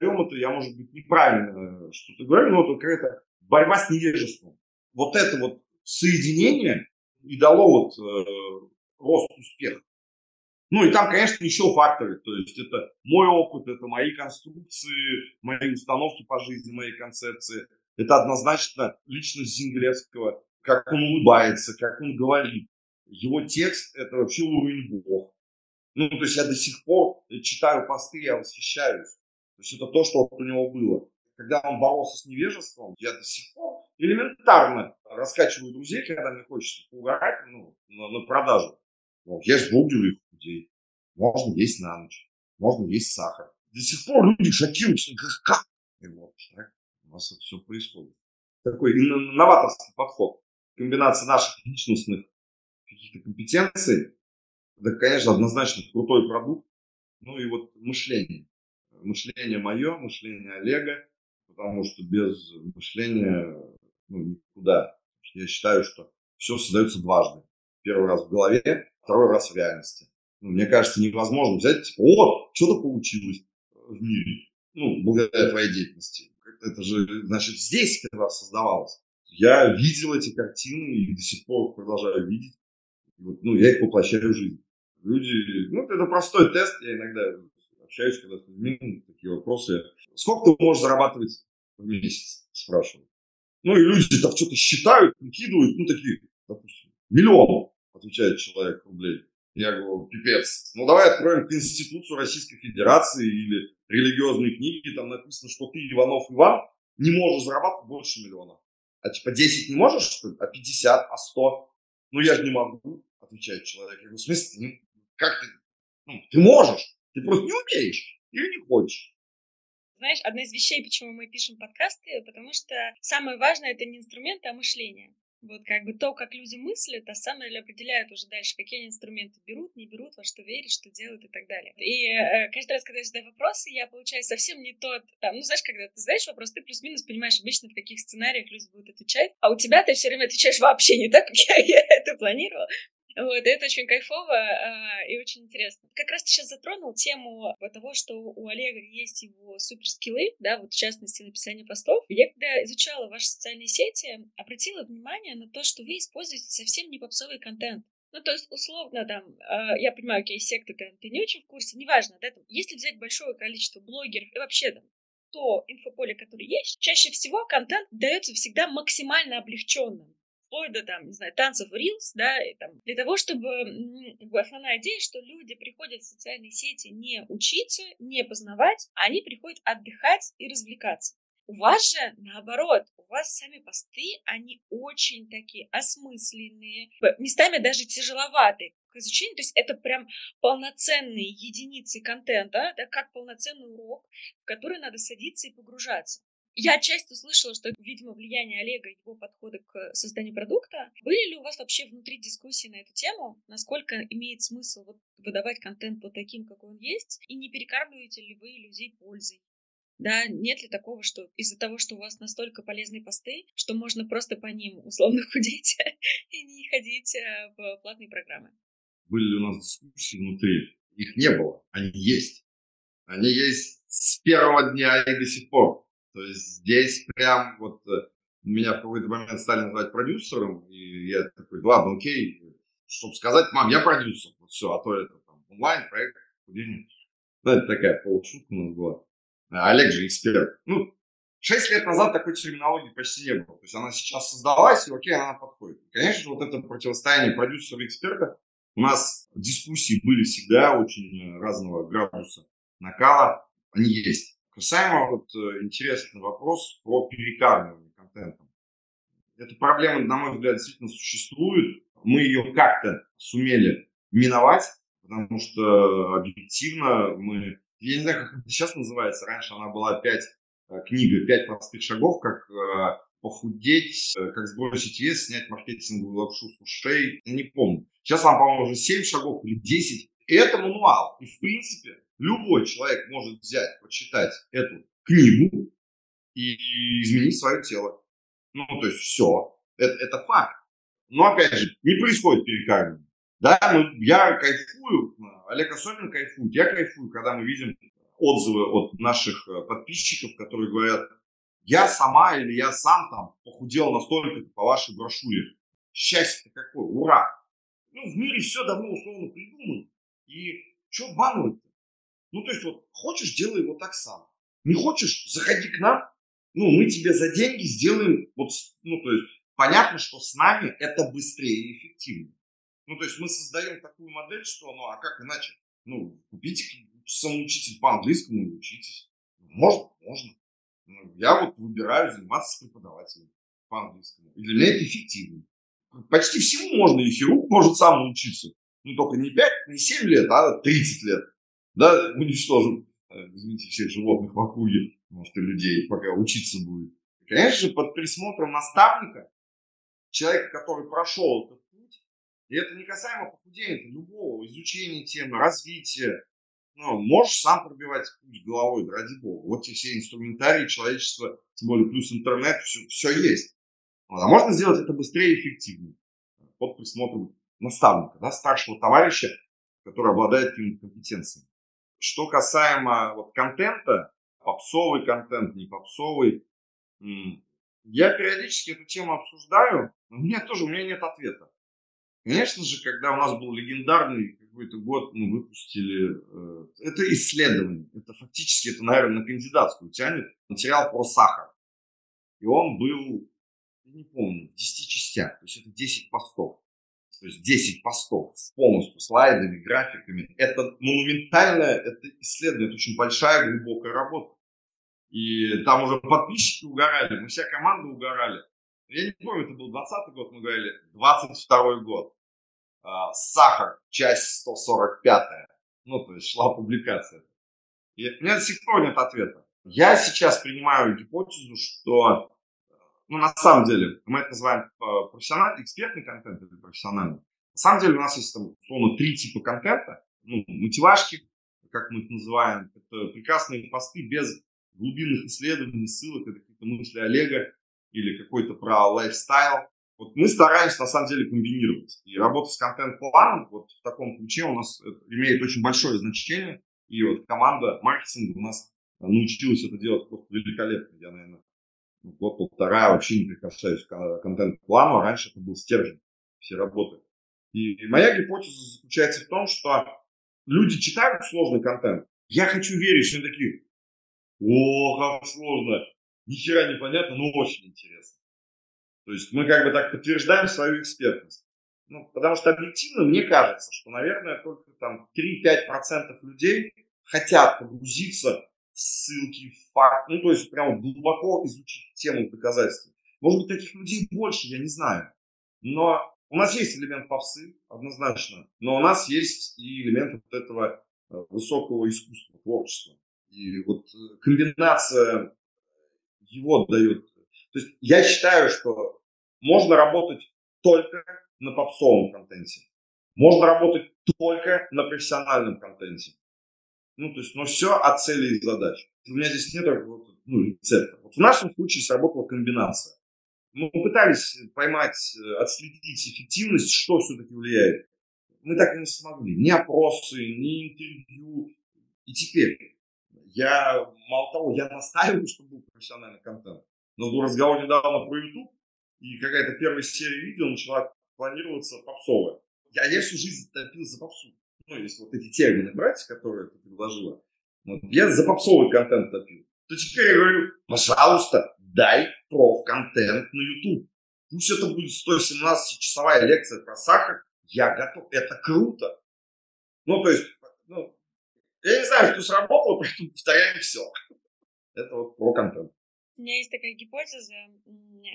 назовем это, я, может быть, неправильно что-то говорю, но это какая-то борьба с невежеством. Вот это вот соединение и дало вот э, рост успеха. Ну и там, конечно, еще факторы. То есть это мой опыт, это мои конструкции, мои установки по жизни, мои концепции. Это однозначно личность Зингелевского, как он улыбается, как он говорит. Его текст – это вообще уровень Бог. Ну, то есть я до сих пор читаю посты, я восхищаюсь. Есть это то, что у него было. Когда он боролся с невежеством, я до сих пор элементарно раскачиваю друзей, когда мне хочется поугарать ну, на, на продажу. Ну, ешь бургеры и худей. Можно есть на ночь. Можно есть сахар. До сих пор люди шокируются. Как? И вот так у нас это все происходит. Такой новаторский подход. Комбинация наших личностных каких-то компетенций. Да, конечно, однозначно крутой продукт. Ну и вот мышление. Мышление мое, мышление Олега. Потому что без мышления ну, никуда. Я считаю, что все создается дважды. Первый раз в голове, второй раз в реальности. Ну, мне кажется, невозможно взять, типа, о, что-то получилось в мире, ну, благодаря твоей деятельности. Это же, значит, здесь сперва создавалось. Я видел эти картины и до сих пор продолжаю видеть. Ну, я их воплощаю в жизнь. Люди, ну, это простой тест, я иногда общаюсь, когда с людьми, такие вопросы. Сколько ты можешь зарабатывать в месяц, спрашивают. Ну, и люди так что-то считают, прикидывают, ну, такие, допустим, миллион, отвечает человек рублей. Я говорю, пипец. Ну, давай откроем Конституцию Российской Федерации или религиозные книги, там написано, что ты, Иванов Иван, не можешь зарабатывать больше миллиона. А типа 10 не можешь, что ли? А 50, а 100? Ну, я же не могу, отвечает человек. Я говорю, в смысле, ну, как ты? Ну, ты можешь, ты просто не умеешь или не хочешь. Знаешь, одна из вещей, почему мы пишем подкасты, потому что самое важное это не инструменты, а мышление. Вот как бы то, как люди мыслят, а самое определяют уже дальше, какие они инструменты берут, не берут, во что верят, что делают и так далее. И э, каждый раз, когда я задаю вопросы, я получаю совсем не тот, там, ну, знаешь, когда ты задаешь вопрос, ты плюс-минус понимаешь обычно, в каких сценариях люди будут отвечать, а у тебя ты все время отвечаешь вообще не так, как я, я это планировала. Вот, это очень кайфово э, и очень интересно. Как раз ты сейчас затронул тему того, что у Олега есть его суперскиллы, да, вот в частности написание постов. Я когда изучала ваши социальные сети, обратила внимание на то, что вы используете совсем не попсовый контент. Ну, то есть, условно, там, э, я понимаю, окей, секты ты, ты не очень в курсе, неважно, да, там, если взять большое количество блогеров и вообще там то инфополе, которое есть, чаще всего контент дается всегда максимально облегченным вплоть до, там, не знаю, танцев Reels, да, и, там, для того, чтобы, основная идея, что люди приходят в социальные сети не учиться, не познавать, а они приходят отдыхать и развлекаться. У вас же наоборот, у вас сами посты, они очень такие осмысленные, местами даже тяжеловатые к изучению, то есть это прям полноценные единицы контента, да, как полноценный урок, в который надо садиться и погружаться. Я отчасти услышала, что, видимо, влияние Олега и его подхода к созданию продукта. Были ли у вас вообще внутри дискуссии на эту тему? Насколько имеет смысл вот выдавать контент вот таким, какой он есть? И не перекармливаете ли вы людей пользой? Да, нет ли такого, что из-за того, что у вас настолько полезные посты, что можно просто по ним условно худеть и не ходить э, в платные программы? Были ли у нас дискуссии внутри? Их не было. Они есть. Они есть с первого дня и до сих пор. То есть здесь прям вот э, меня в какой-то момент стали называть продюсером, и я такой, ладно, окей, чтобы сказать, мам, я продюсер, вот все, а то это там онлайн проект, худение. Ну, это такая полушутка у нас была. А Олег же эксперт. Ну, шесть лет назад такой терминологии почти не было. То есть она сейчас создалась, и окей, она подходит. Конечно, вот это противостояние продюсера и эксперта. У нас дискуссии были всегда очень э, разного градуса накала. Они есть. Касаемо вот э, интересный вопрос про перекармливание контентом. Эта проблема, на мой взгляд, действительно существует. Мы ее как-то сумели миновать, потому что объективно мы... Я не знаю, как это сейчас называется. Раньше она была пять э, книга «Пять простых шагов», как э, похудеть, как сбросить вес, снять маркетинговую лапшу с ушей. Я не помню. Сейчас она, по-моему, уже 7 шагов или 10. И это мануал. И, в принципе, Любой человек может взять, почитать эту книгу и изменить свое тело. Ну, то есть все. Это, это факт. Но, опять же, не происходит перекармливание. Да, ну, я кайфую, Олег особенно кайфует, я кайфую, когда мы видим отзывы от наших э, подписчиков, которые говорят, я сама или я сам там похудел настолько по вашей брошюре. Счастье какое, ура! Ну, в мире все давно условно придумано. И что обманывать-то? Ну, то есть, вот, хочешь, делай его так сам. Не хочешь, заходи к нам. Ну, мы тебе за деньги сделаем, вот, ну, то есть, понятно, что с нами это быстрее и эффективнее. Ну, то есть, мы создаем такую модель, что, ну, а как иначе? Ну, купите самоучитель по английскому и учитесь. Можно, можно. Ну, я вот выбираю заниматься с преподавателем по английскому. И для меня это эффективно. Почти всему можно, и хирург может сам научиться. Ну, только не 5, не 7 лет, а 30 лет. Да, уничтожим, э, извините, всех животных в округе, может, и людей, пока учиться будет. Конечно же, под присмотром наставника, человека, который прошел этот путь, и это не касаемо похудения, это любого изучения темы, развития, ну, можешь сам пробивать путь головой, да ради бога. Вот те все инструментарии человечества, тем более плюс интернет, все, все есть. А можно сделать это быстрее и эффективнее под присмотром наставника, да, старшего товарища, который обладает какими-то компетенциями. Что касаемо вот контента, попсовый контент, не попсовый, я периодически эту тему обсуждаю, но у меня тоже, у меня нет ответа. Конечно же, когда у нас был легендарный какой-то год, мы выпустили, э, это исследование, это фактически, это, наверное, на кандидатскую тянет, материал про сахар. И он был, я не помню, в 10 частях, то есть это 10 постов. То есть 10 постов с полностью слайдами, графиками. Это монументальное, это исследование, это очень большая, глубокая работа. И там уже подписчики угорали, мы вся команда угорали. Я не помню, это был 20 год, мы говорили, 22 год. А, Сахар, часть 145. Ну, то есть шла публикация. И у меня до сих пор нет ответа. Я сейчас принимаю гипотезу, что, ну, на самом деле, мы это называем а, профессиональный, экспертный контент или профессиональный. На самом деле у нас есть, там, условно, три типа контента. Ну, мотивашки, как мы их называем, это прекрасные посты без глубинных исследований, ссылок, это какие-то мысли Олега или какой-то про лайфстайл. Вот мы стараемся на самом деле комбинировать. И работа с контент-планом вот в таком ключе у нас имеет очень большое значение. И вот команда маркетинга у нас научилась это делать просто великолепно. Я, наверное, год-полтора вообще не прикасаюсь к контент-плану. А раньше это был стержень все работы. И моя гипотеза заключается в том, что люди читают сложный контент. Я хочу верить, что они такие, о, как сложно, ни хера не понятно, но очень интересно. То есть мы как бы так подтверждаем свою экспертность. Ну, потому что объективно мне кажется, что, наверное, только там 3-5% людей хотят погрузиться ссылки, в факт, ну, то есть прямо глубоко изучить тему доказательств. Может быть, таких людей больше, я не знаю. Но у нас есть элемент попсы, однозначно, но у нас есть и элемент вот этого э, высокого искусства, творчества. И вот э, комбинация его дает. То есть я считаю, что можно работать только на попсовом контенте. Можно работать только на профессиональном контенте. Ну, то есть, но все от целей и задач. У меня здесь нет ну, рецепта. Вот в нашем случае сработала комбинация. Мы пытались поймать, э, отследить эффективность, что все-таки влияет. Мы так и не смогли. Ни опросы, ни интервью. И теперь я, мало того, я настаиваю, чтобы был профессиональный контент. Нас был разговор недавно про YouTube, и какая-то первая серия видео начала планироваться попсовая. Я, я всю жизнь топил за попсу. Ну, если вот эти термины брать, которые ты предложила, вот, я за попсовый контент топил. То теперь я говорю, пожалуйста, дай проф-контент на YouTube. Пусть это будет 117-часовая лекция про сахар, я готов. Это круто. Ну, то есть, ну, я не знаю, что сработало, поэтому повторяем все. Это вот про контент. У меня есть такая гипотеза,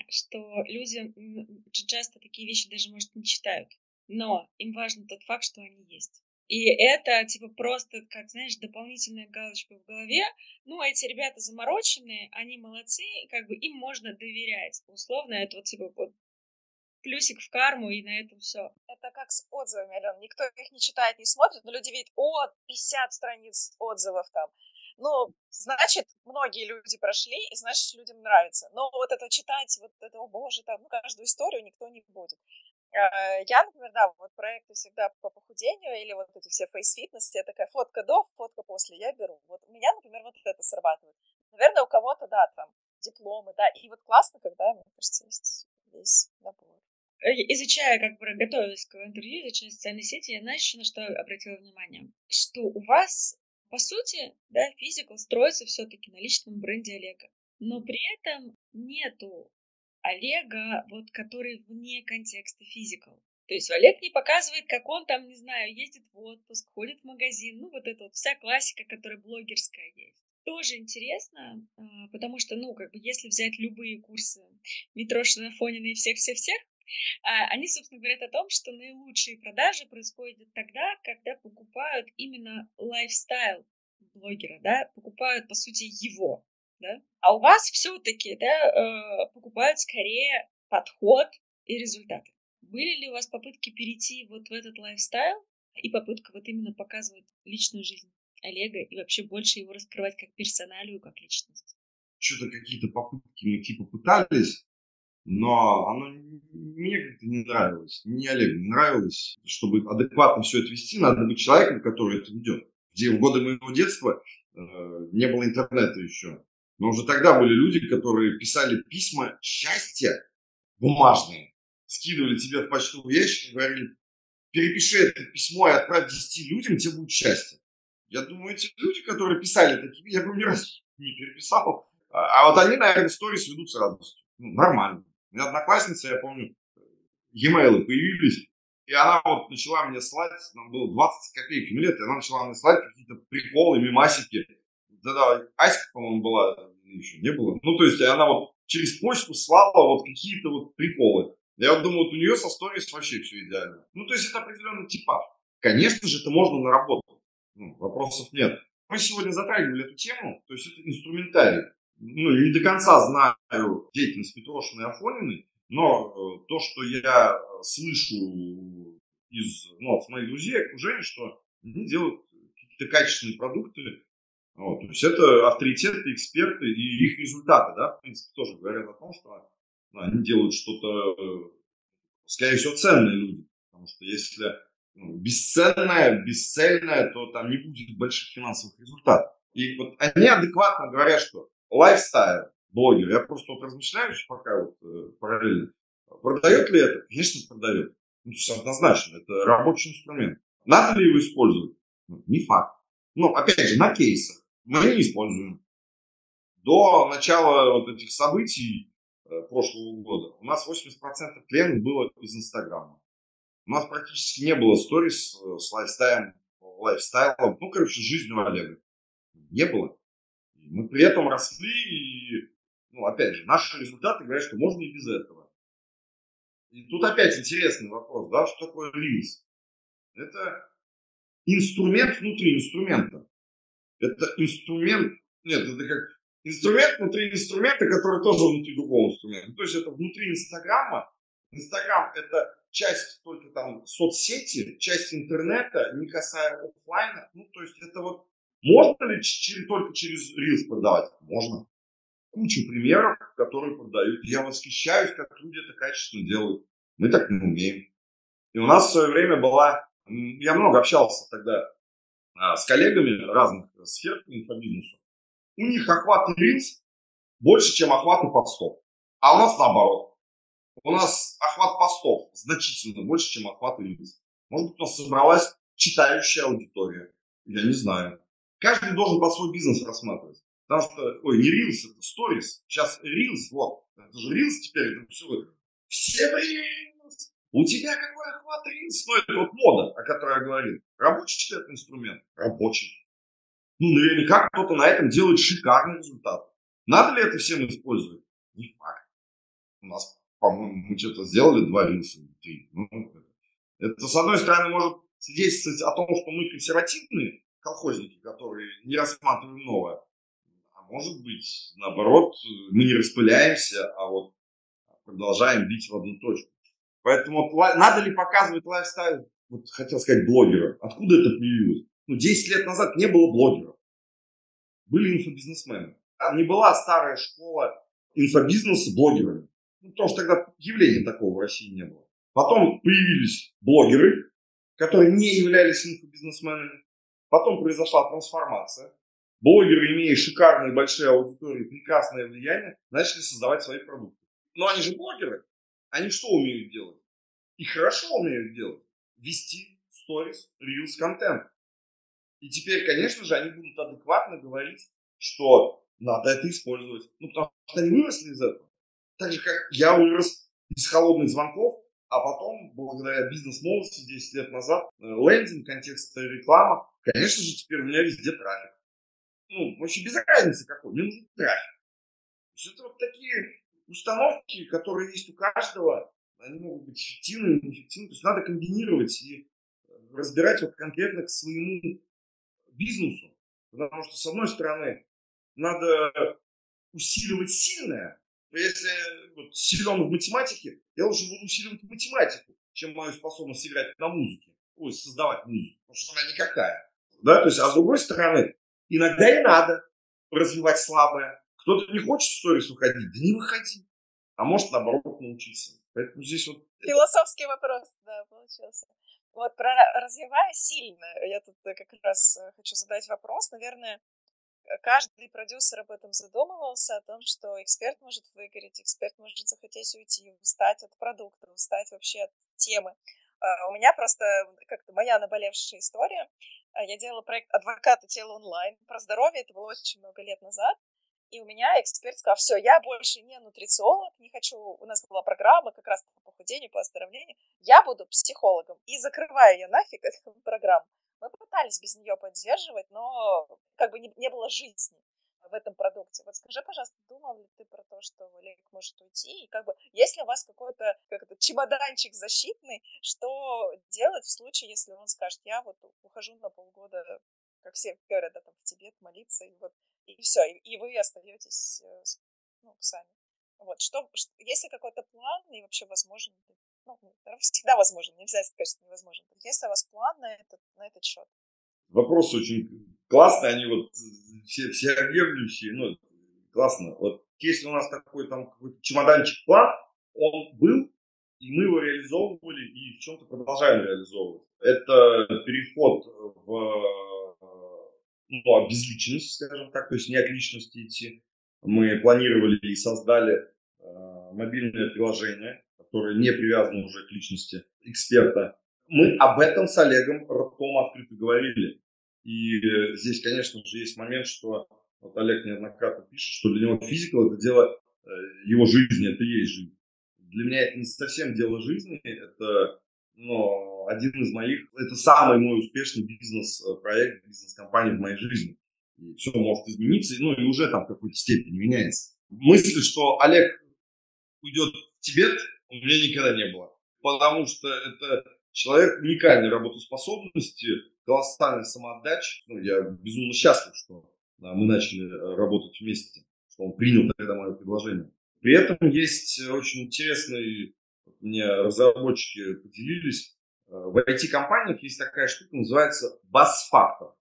что люди часто такие вещи даже, может, не читают, но им важен тот факт, что они есть. И это, типа, просто, как, знаешь, дополнительная галочка в голове. Ну, эти ребята замороченные, они молодцы, как бы им можно доверять. Условно, это вот, типа, вот плюсик в карму, и на этом все. Это как с отзывами, Ален. Никто их не читает, не смотрит, но люди видят, о, 50 страниц отзывов там. Ну, значит, многие люди прошли, и значит, людям нравится. Но вот это читать, вот это, о боже, там, ну, каждую историю никто не будет. А, я, например, да, вот проекты всегда по похудению или вот эти все фейс-фитнес, я такая фотка до, фотка после, я беру. Вот у меня, например, вот это срабатывает. Наверное, у кого-то, да, там, дипломы, да, и вот классно, когда, мне кажется, есть весь набор. Э, изучая, как бы готовилась к интервью, изучая социальные сети, я, знаешь, на что обратила внимание? Что у вас, по сути, да, Physical строится все-таки на личном бренде Олега. Но при этом нету Олега, вот который вне контекста физикал. То есть Олег не показывает, как он там, не знаю, ездит в отпуск, ходит в магазин, ну вот это вот вся классика, которая блогерская есть. Тоже интересно, а, потому что, ну, как бы, если взять любые курсы Митрошина, Фонина и всех-всех-всех, а, они, собственно, говорят о том, что наилучшие продажи происходят тогда, когда покупают именно лайфстайл блогера, да, покупают, по сути, его, да. А у вас все-таки, да, э, покупают скорее подход и результаты. Были ли у вас попытки перейти вот в этот лайфстайл и попытка вот именно показывать личную жизнь Олега и вообще больше его раскрывать как персоналию, как личность? Что-то какие-то попытки мы типа пытались, но оно мне как-то не нравилось. Мне Олег не нравилось. Чтобы адекватно все это вести, надо быть человеком, который это ведет. В годы моего детства э, не было интернета еще. Но уже тогда были люди, которые писали письма счастья бумажные, скидывали тебе в почтовый ящик и говорили, перепиши это письмо и отправь 10 людям, тебе будет счастье. Я думаю, эти люди, которые писали такие, я бы ни разу не переписал. А, а вот они, наверное, истории сведут с радостью. Ну, нормально. У меня одноклассница, я помню, e-mail появились, и она вот начала мне слать, нам было 20 копеек лет, и она начала мне слать какие-то приколы, мимасики. Да-да, Аська, по-моему, была, еще не было. Ну, то есть она вот через почту слала вот какие-то вот приколы. Я вот думаю, вот у нее со сторис вообще все идеально. Ну, то есть это определенный типаж. Конечно же, это можно наработать. Ну, вопросов нет. Мы сегодня затрагивали эту тему, то есть это инструментарий ну, не до конца знаю деятельность Петрошиной и Афониной, но э, то, что я э, слышу из, ну, от моих друзей, окружения, что они делают какие-то качественные продукты, вот, то есть это авторитеты, эксперты и их результаты, да, в принципе, тоже говорят о том, что ну, они делают что-то, э, скорее всего, ценные люди. Потому что если ну, бесценное, бесцельное, то там не будет больших финансовых результатов. И вот они адекватно говорят, что лайфстайл блогер. Я просто вот размышляю пока вот э, параллельно. Продает ли это? Конечно, продает. Ну, то есть однозначно, это рабочий инструмент. Надо ли его использовать? Ну, не факт. Но, опять же, на кейсах мы используем. До начала вот этих событий э, прошлого года у нас 80% клиентов было из Инстаграма. У нас практически не было сторис э, с лайфстайлом, лайфстайлом, ну, короче, жизнью Олега. Не было. Мы при этом росли, и, ну, опять же, наши результаты говорят, что можно и без этого. И тут опять интересный вопрос, да, что такое Reels? Это инструмент внутри инструмента. Это инструмент, нет, это как инструмент внутри инструмента, который тоже внутри другого инструмента. То есть это внутри Инстаграма. Инстаграм это часть только там соцсети, часть интернета, не касая офлайна. Ну, то есть это вот можно ли через, только через Reels продавать? Можно. Кучу примеров, которые продают. Я восхищаюсь, как люди это качественно делают. Мы так не умеем. И у нас в свое время была... Я много общался тогда а, с коллегами разных сфер инфобизнеса. У них охват Reels больше, чем охваты постов. А у нас наоборот. У нас охват постов значительно больше, чем охват Reels. Может быть, у нас собралась читающая аудитория. Я не знаю. Каждый должен под свой бизнес рассматривать. Потому что, ой, не Reels, это Stories. Сейчас Reels, вот, это же Reels теперь, это все, все Reels. У тебя какой охват Reels? Ну, это вот мода, о которой я говорил. Рабочий ли это инструмент? Рабочий. Ну, наверняка кто-то на этом делает шикарный результат. Надо ли это всем использовать? Не факт. У нас, по-моему, мы что-то сделали два рилса, три. Ну, это, с одной стороны, может свидетельствовать о том, что мы консервативные, колхозники, которые не рассматриваем новое. А может быть, наоборот, мы не распыляемся, а вот продолжаем бить в одну точку. Поэтому надо ли показывать лайфстайл, вот хотел сказать, блогера. Откуда это появилось? Ну, 10 лет назад не было блогеров. Были инфобизнесмены. А не была старая школа инфобизнеса блогерами. Ну, потому что тогда явления такого в России не было. Потом появились блогеры, которые не являлись инфобизнесменами. Потом произошла трансформация. Блогеры, имея шикарные большие аудитории, прекрасное влияние, начали создавать свои продукты. Но они же блогеры. Они что умеют делать? И хорошо умеют делать. Вести сторис, reels, контент. И теперь, конечно же, они будут адекватно говорить, что надо это использовать. Ну, потому что они выросли из этого. Так же, как я вырос из холодных звонков, а потом, благодаря бизнес-молодости 10 лет назад, э, лендинг, контекстная реклама, конечно же, теперь у меня везде трафик. Ну, вообще без разницы какой, мне нужен трафик. То есть это вот такие установки, которые есть у каждого, они могут быть эффективны, неэффективны. То есть надо комбинировать и разбирать вот конкретно к своему бизнесу. Потому что, с одной стороны, надо усиливать сильное. Если вот, силен в математике, я лучше буду усиливать математику, чем мою способность играть на музыке. Ой, создавать музыку, потому что она никакая. Да? То есть, а с другой стороны, иногда и надо развивать слабое. Кто-то не хочет в сторис выходить, да не выходи. А может, наоборот, научиться. Поэтому здесь вот... Философский вопрос, да, получился. Вот про развивая сильно, я тут как раз э, хочу задать вопрос. Наверное, каждый продюсер об этом задумывался, о том, что эксперт может выгореть, эксперт может захотеть уйти, устать от продукта, устать вообще от темы. А, у меня просто как-то моя наболевшая история. А, я делала проект «Адвокаты тела онлайн» про здоровье, это было очень много лет назад. И у меня эксперт сказал, все, я больше не нутрициолог, не хочу, у нас была программа как раз по похудению, по оздоровлению, я буду психологом. И закрываю я нафиг эту программу. Мы пытались без нее поддерживать, но как бы не, не было жизни в этом продукте. Вот скажи, пожалуйста, думал ли ты про то, что Олег может уйти? И как бы, есть ли у вас какой-то как это, чемоданчик защитный, что делать в случае, если он скажет, я вот ухожу на полгода, как все говорят, да, там, в Тибет молиться, и вот и все, и, и вы остаетесь э, ну, сами. Вот, что, что, есть ли какой-то план и вообще возможен, ну, всегда возможен, нельзя сказать, что невозможен. Есть ли у вас план на этот, на этот счет? Вопрос очень классный, они вот все, все объемлющие, ну, классно. Вот если у нас такой там чемоданчик план, он был, и мы его реализовывали, и в чем-то продолжаем реализовывать. Это переход в ну, обезличенность, скажем так, то есть не от личности идти. Мы планировали и создали э, мобильное приложение, которое не привязано уже к личности эксперта. Мы об этом с Олегом ртом открыто говорили. И э, здесь, конечно же, есть момент, что вот Олег неоднократно пишет, что для него физика это дело э, его жизни, это есть жизнь. Для меня это не совсем дело жизни, это но один из моих, это самый мой успешный бизнес-проект, бизнес-компания в моей жизни. И все может измениться, ну и уже там в какой-то степени меняется. Мысли, что Олег уйдет в Тибет, у меня никогда не было. Потому что это человек уникальной работоспособности, колоссальной самоотдачи. Ну, я безумно счастлив, что да, мы начали э, работать вместе, что он принял тогда мое предложение. При этом есть очень интересный мне разработчики поделились, э, в IT-компаниях есть такая штука, называется бас-фактор.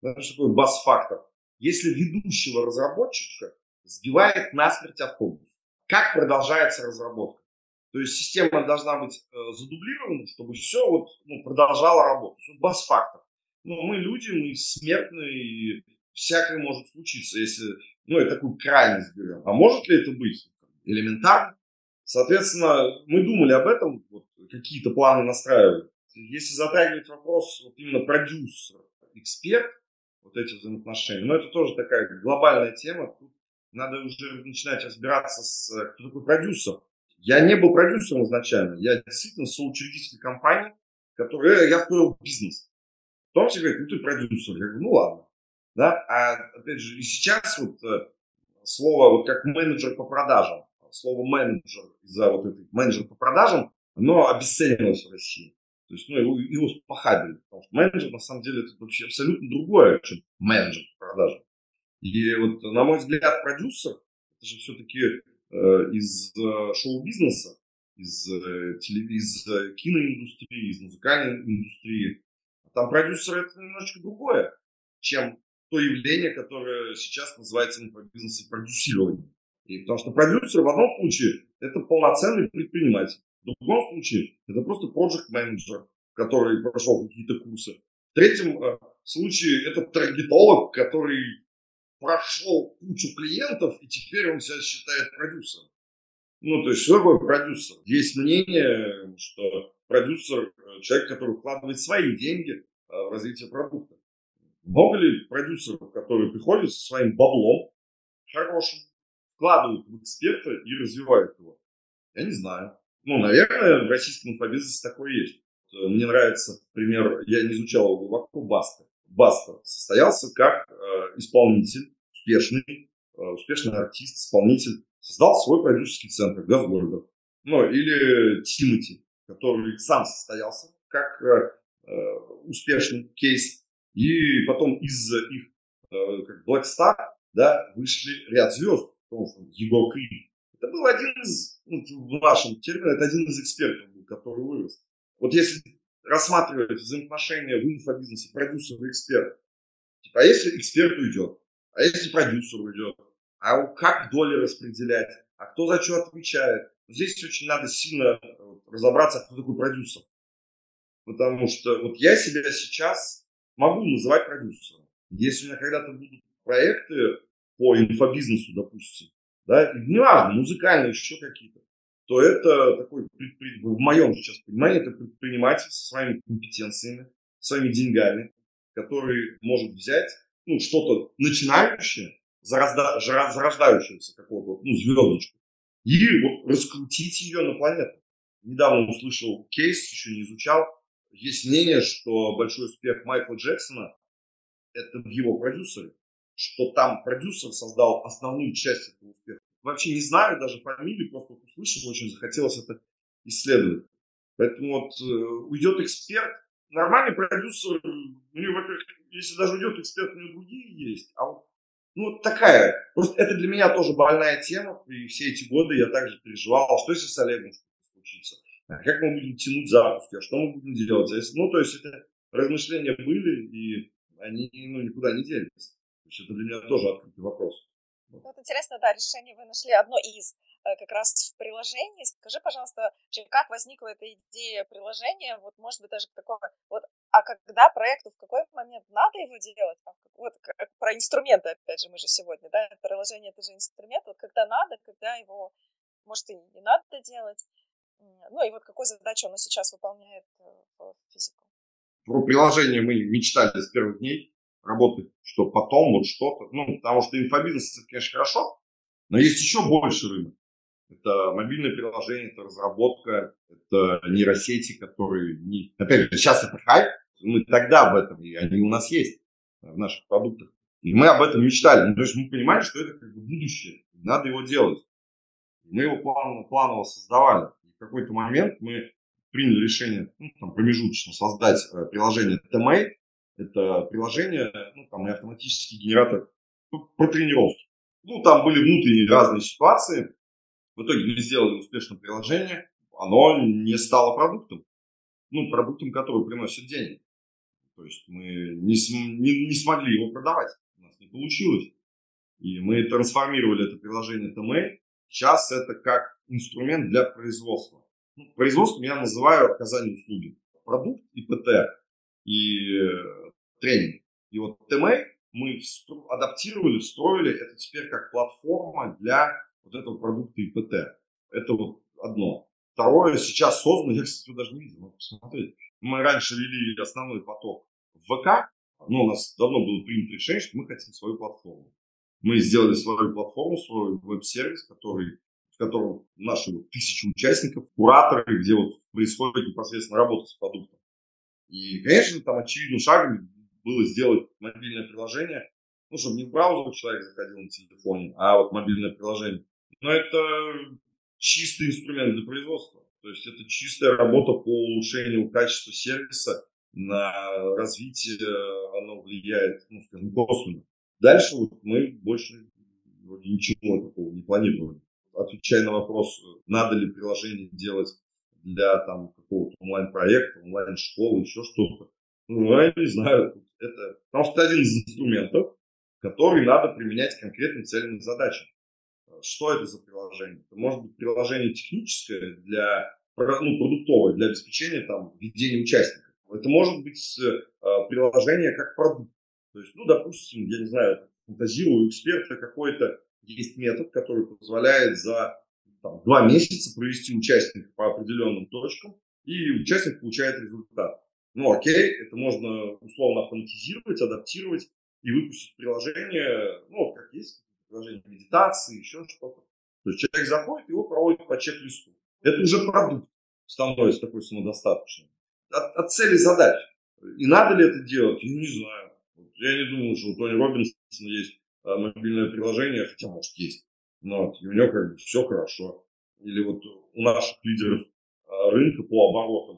Знаешь, что такое бас-фактор? Если ведущего разработчика сбивает насмерть автобус, как продолжается разработка? То есть система должна быть э, задублирована, чтобы все вот, ну, продолжало работать. бас-фактор. Но мы люди, мы смертные, и всякое может случиться, если, ну, это такую крайность берем. А может ли это быть? Элементарно. Соответственно, мы думали об этом, вот, какие-то планы настраивали. Если затрагивать вопрос вот именно продюсер, эксперт, вот эти взаимоотношения, но это тоже такая глобальная тема. Тут надо уже начинать разбираться с кто такой продюсер. Я не был продюсером изначально, я действительно соучредитель компании, который я строил бизнес. Потом все говорят, ну ты продюсер. Я говорю, ну ладно. Да? А опять же, и сейчас вот э, слово вот как менеджер по продажам слово менеджер из-за вот этой менеджер по продажам, оно обесценилось в России. То есть, ну, его, его спахабили. Потому что менеджер, на самом деле, это вообще абсолютно другое, чем менеджер по продажам. И вот, на мой взгляд, продюсер, это же все-таки э, из э, шоу-бизнеса, из, э, телев... из э, киноиндустрии, из музыкальной индустрии. Там продюсер это немножечко другое, чем то явление, которое сейчас называется на бизнесе продюсирование. И потому что продюсер в одном случае это полноценный предприниматель. В другом случае это просто project менеджер который прошел какие-то курсы. В третьем э, случае это таргетолог, который прошел кучу клиентов, и теперь он себя считает продюсером. Ну, то есть, что такое продюсер? Есть мнение, что продюсер – человек, который вкладывает свои деньги э, в развитие продукта. Много ли продюсеров, которые приходят со своим баблом, хорошим, вкладывают в эксперта и развивают его? Я не знаю. Ну, наверное, в российском инфобизнесе такое есть. Э, мне нравится пример, я не изучал его глубоко, Баста. Баста состоялся как э, исполнитель, успешный, э, успешный артист, исполнитель, создал свой продюсерский центр Газгольдер. Ну, или Тимати, который сам состоялся как э, э, успешный кейс. И потом из их э, как Black Star да, вышли ряд звезд, Егор Крид. Это был один из, ну, в нашем термине, это один из экспертов, который вырос. Вот если рассматривать взаимоотношения в инфобизнесе продюсер и эксперт, типа, а если эксперт уйдет, а если продюсер уйдет, а как доли распределять, а кто за что отвечает. Здесь очень надо сильно э, разобраться, кто такой продюсер. Потому что вот я себя сейчас могу называть продюсером. Если у меня когда-то будут проекты по инфобизнесу, допустим, да, и неважно, музыкальные, еще какие-то, то это такой, в моем сейчас понимании, это предприниматель со своими компетенциями, своими деньгами, который может взять ну, что-то начинающее, зарожда, зарождающееся какого-то, ну, звездочку, и вот раскрутить ее на планету. Недавно услышал кейс, еще не изучал. Есть мнение, что большой успех Майкла Джексона – это в его продюсере, что там продюсер создал основную часть этого успеха вообще не знаю даже фамилии, просто услышал, очень захотелось это исследовать. Поэтому вот э, уйдет эксперт, нормальный продюсер, у него, во-первых, если даже уйдет эксперт, у него другие есть, а вот ну, такая. Просто это для меня тоже больная тема. И все эти годы я также переживал, а что если с Олегом что-то случится? А как мы будем тянуть запуски? А что мы будем делать? Ну, то есть это размышления были, и они ну, никуда не делись. То есть это для меня тоже открытый вопрос. Ну, вот интересно, да, решение вы нашли одно из э, как раз в приложении. Скажи, пожалуйста, как возникла эта идея приложения? Вот, может быть, даже такое, вот, а когда проекту, в какой момент надо его делать? Вот как, про инструменты, опять же, мы же сегодня, да, приложение это же инструмент, вот когда надо, когда его, может, и не надо делать. Ну и вот какую задачу оно сейчас выполняет э, в физику? Про приложение мы мечтали с первых дней работать, что потом вот что-то. Ну, потому что инфобизнес, это, конечно, хорошо, но есть еще больше рынок. Это мобильное приложение, это разработка, это нейросети, которые... Не... Опять же, сейчас это хайп, мы тогда об этом, и они у нас есть в наших продуктах. И мы об этом мечтали. Ну, то есть мы понимали, что это как бы будущее, надо его делать. Мы его планово, планово создавали. И в какой-то момент мы приняли решение ну, там, промежуточно создать э, приложение TMate, это приложение, ну, там и автоматический генератор про тренировки. Ну, там были внутренние разные ситуации. В итоге мы сделали успешное приложение. Оно не стало продуктом. Ну, продуктом, который приносит деньги. То есть мы не, не, не смогли его продавать. У нас не получилось. И мы трансформировали это приложение TMA. Сейчас это как инструмент для производства. Ну, производством я называю оказание услуги. Продукт и ПТ и э, тренинг. И вот TMA мы адаптировали, встроили это теперь как платформа для вот этого продукта ИПТ. Это вот одно. Второе, сейчас создано, я, кстати, даже не видел, надо посмотреть. Мы раньше вели основной поток в ВК, но у нас давно было принято решение, что мы хотим свою платформу. Мы сделали свою платформу, свой веб-сервис, который, в котором наши вот тысячи участников, кураторы, где вот происходит непосредственно работа с продуктом. И, конечно, там очевидным шагом было сделать мобильное приложение, ну, чтобы не в браузер человек заходил на телефоне, а вот мобильное приложение. Но это чистый инструмент для производства. То есть это чистая работа по улучшению качества сервиса, на развитие оно влияет, ну, скажем, косвенно. Дальше вот мы больше ничего такого не планировали. Отвечая на вопрос, надо ли приложение делать для там какого-то онлайн-проекта, онлайн-школы, еще что-то. Ну, я не знаю. Это, потому что это один из инструментов, который надо применять конкретным целям и задачам. Что это за приложение? Это может быть приложение техническое для ну, продуктовое для обеспечения там ведения участников. Это может быть э, приложение как продукт. То есть, ну, допустим, я не знаю, фантазирую, эксперта какой-то есть метод, который позволяет за там, два месяца провести участника по определенным точкам, и участник получает результат. Ну, окей, это можно условно автоматизировать, адаптировать и выпустить приложение, ну, как есть, приложение медитации, еще что-то. То есть человек заходит, его проводит по чек-листу. Это уже продукт становится такой самодостаточным. От, от цели задач. И надо ли это делать, я не знаю. Я не думаю, что у Тони Робинсона есть а, мобильное приложение, хотя, может, есть. Но и у него как бы все хорошо. Или вот у наших лидеров а, рынка по оборотам.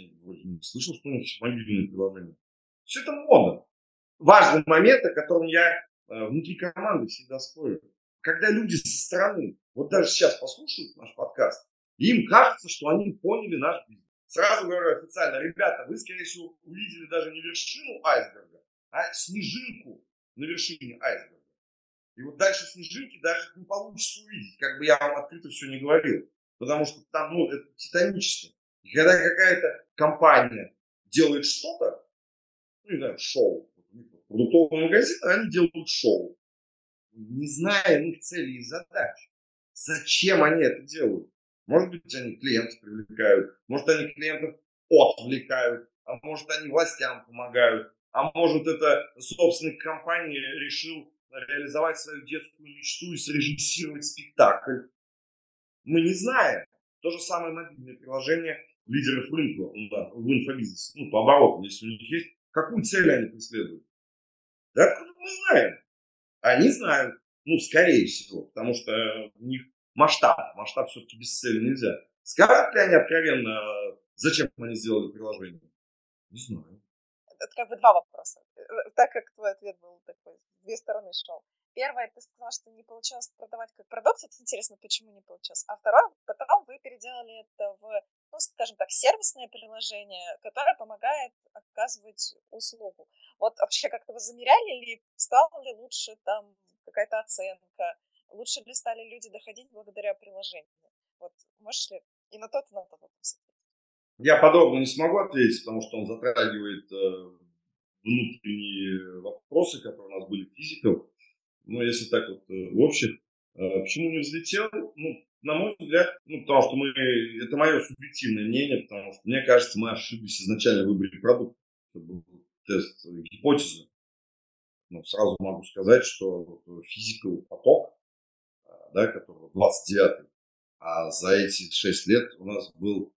Не слышал, что у них есть мобильное приложение. Все это мода. Важный момент, о котором я а, внутри команды всегда спорю. Когда люди со стороны, вот даже сейчас послушают наш подкаст, им кажется, что они поняли наш бизнес. Сразу говорю официально, ребята, вы, скорее всего, увидели даже не вершину айсберга, а снежинку на вершине айсберга. И вот дальше снежинки даже не получится увидеть, как бы я вам открыто все не говорил. Потому что там, ну, это титанически. И когда какая-то компания делает что-то, ну, не знаю, шоу, продуктовый магазин, они делают шоу. Не зная их целей и задач. Зачем они это делают? Может быть, они клиентов привлекают, может, они клиентов отвлекают, а может, они властям помогают, а может, это собственник компании решил реализовать свою детскую мечту и срежиссировать спектакль. Мы не знаем. То же самое мобильное приложение лидеров рынка да, в инфобизнесе, ну, по оборотам, если у них есть, какую цель они преследуют. Да, откуда мы знаем? Они знают, ну, скорее всего, потому что у них масштаб, масштаб все-таки без цели нельзя. Скажут ли они откровенно, зачем они сделали приложение? Не знаю это как бы два вопроса, э, так как твой ответ был такой, две стороны шел. Первое, ты сказала, что не получилось продавать как продукт, это интересно, почему не получилось. А второе, потом вы переделали это в, ну, скажем так, сервисное приложение, которое помогает оказывать услугу. Вот вообще как-то вы замеряли или стало ли лучше там какая-то оценка, лучше ли стали люди доходить благодаря приложению? Вот можешь ли и на тот, и на тот вопрос я подробно не смогу ответить, потому что он затрагивает э, внутренние вопросы, которые у нас были физиков. Но если так вот э, в общих, э, почему не взлетел? Ну, на мой взгляд, ну, потому что мы, это мое субъективное мнение, потому что мне кажется, мы ошиблись изначально в выборе продукта. Это был тест гипотезы. Но сразу могу сказать, что физика поток, да, который 29-й, а за эти 6 лет у нас был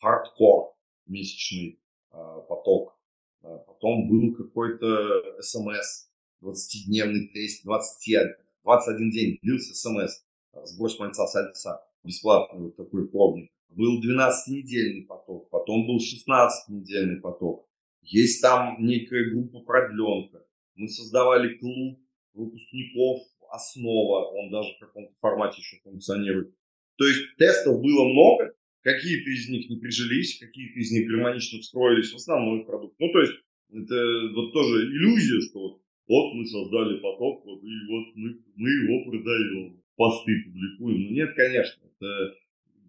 хардкор месячный а, поток. А, потом был какой-то смс, 20-дневный тест, 20, 21 день длился смс, сброс мальца сальца, бесплатный вот такой пробник. Был 12-недельный поток, потом был 16-недельный поток. Есть там некая группа продленка. Мы создавали клуб выпускников основа, он даже в каком-то формате еще функционирует. То есть тестов было много, Какие-то из них не прижились, какие-то из них гармонично встроились в основной продукт. Ну, то есть, это вот тоже иллюзия, что вот, мы создали поток, вот, и вот мы, мы его продаем, посты публикуем. Ну, нет, конечно, это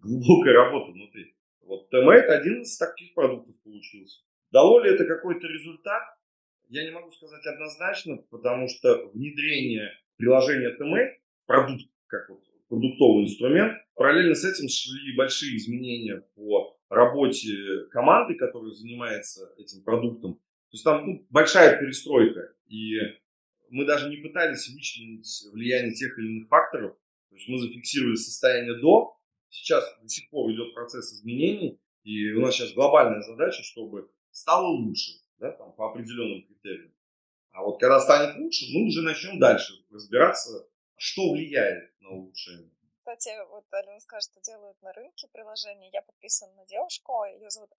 глубокая работа внутри. Вот TMate один из таких продуктов получился. Дало ли это какой-то результат? Я не могу сказать однозначно, потому что внедрение приложения TMate, продукт, как вот продуктовый инструмент. Параллельно с этим шли большие изменения по работе команды, которая занимается этим продуктом. То есть там ну, большая перестройка. И мы даже не пытались вычленить влияние тех или иных факторов. То есть мы зафиксировали состояние до. Сейчас до сих пор идет процесс изменений. И у нас сейчас глобальная задача, чтобы стало лучше да, там, по определенным критериям. А вот когда станет лучше, мы уже начнем дальше разбираться, что влияет на улучшение. Кстати, вот Алина скажет, что делают на рынке приложения. Я подписана на девушку, ее зовут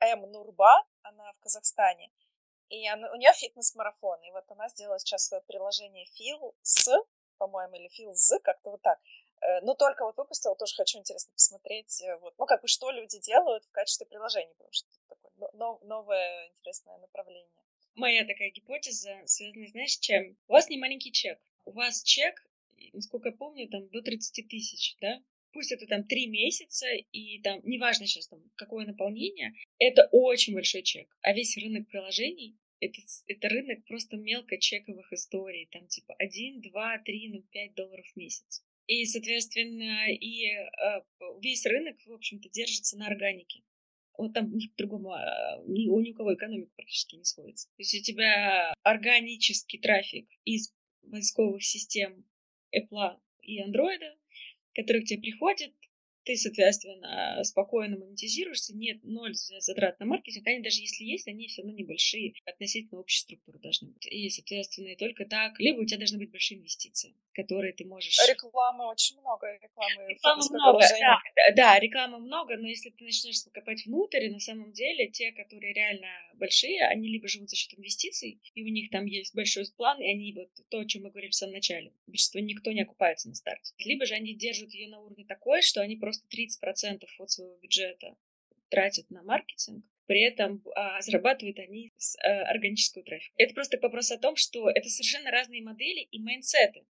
М. Нурба, она в Казахстане. И она, у нее фитнес-марафон. И вот она сделала сейчас свое приложение Фил с, по-моему, или Фил з, как-то вот так. Э, но только вот выпустила, тоже хочу интересно посмотреть, э, вот, ну, как бы, что люди делают в качестве приложений, потому что такое новое интересное направление. Моя такая гипотеза связана, знаешь, с чем? У вас не маленький чек. У вас чек насколько я помню, там до 30 тысяч, да? Пусть это там три месяца, и там, неважно сейчас там, какое наполнение, это очень большой чек. А весь рынок приложений это, это рынок просто мелкочековых историй, там типа 1, 2, 3, ну 5 долларов в месяц. И, соответственно, и э, весь рынок, в общем-то, держится на органике. Вот там ни по-другому, а, ни, у никого экономика практически не сходится. То есть у тебя органический трафик из поисковых систем Apple и Android, который к тебе приходит, ты, соответственно, спокойно монетизируешься, нет ноль затрат на маркетинг, они даже если есть, они все равно небольшие, относительно общей структуры должны быть. И, соответственно, и только так, либо у тебя должны быть большие инвестиции, которые ты можешь... Рекламы очень много, рекламы. Рекламы много, да, да, рекламы много, но если ты начнешь копать внутрь, на самом деле те, которые реально большие, они либо живут за счет инвестиций, и у них там есть большой план, и они вот то, о чем мы говорили в самом начале, большинство никто не окупается на старте. Либо же они держат ее на уровне такой, что они просто 30% от своего бюджета тратят на маркетинг, при этом а, зарабатывают они с а, органического трафика. Это просто вопрос о том, что это совершенно разные модели и майндсеты.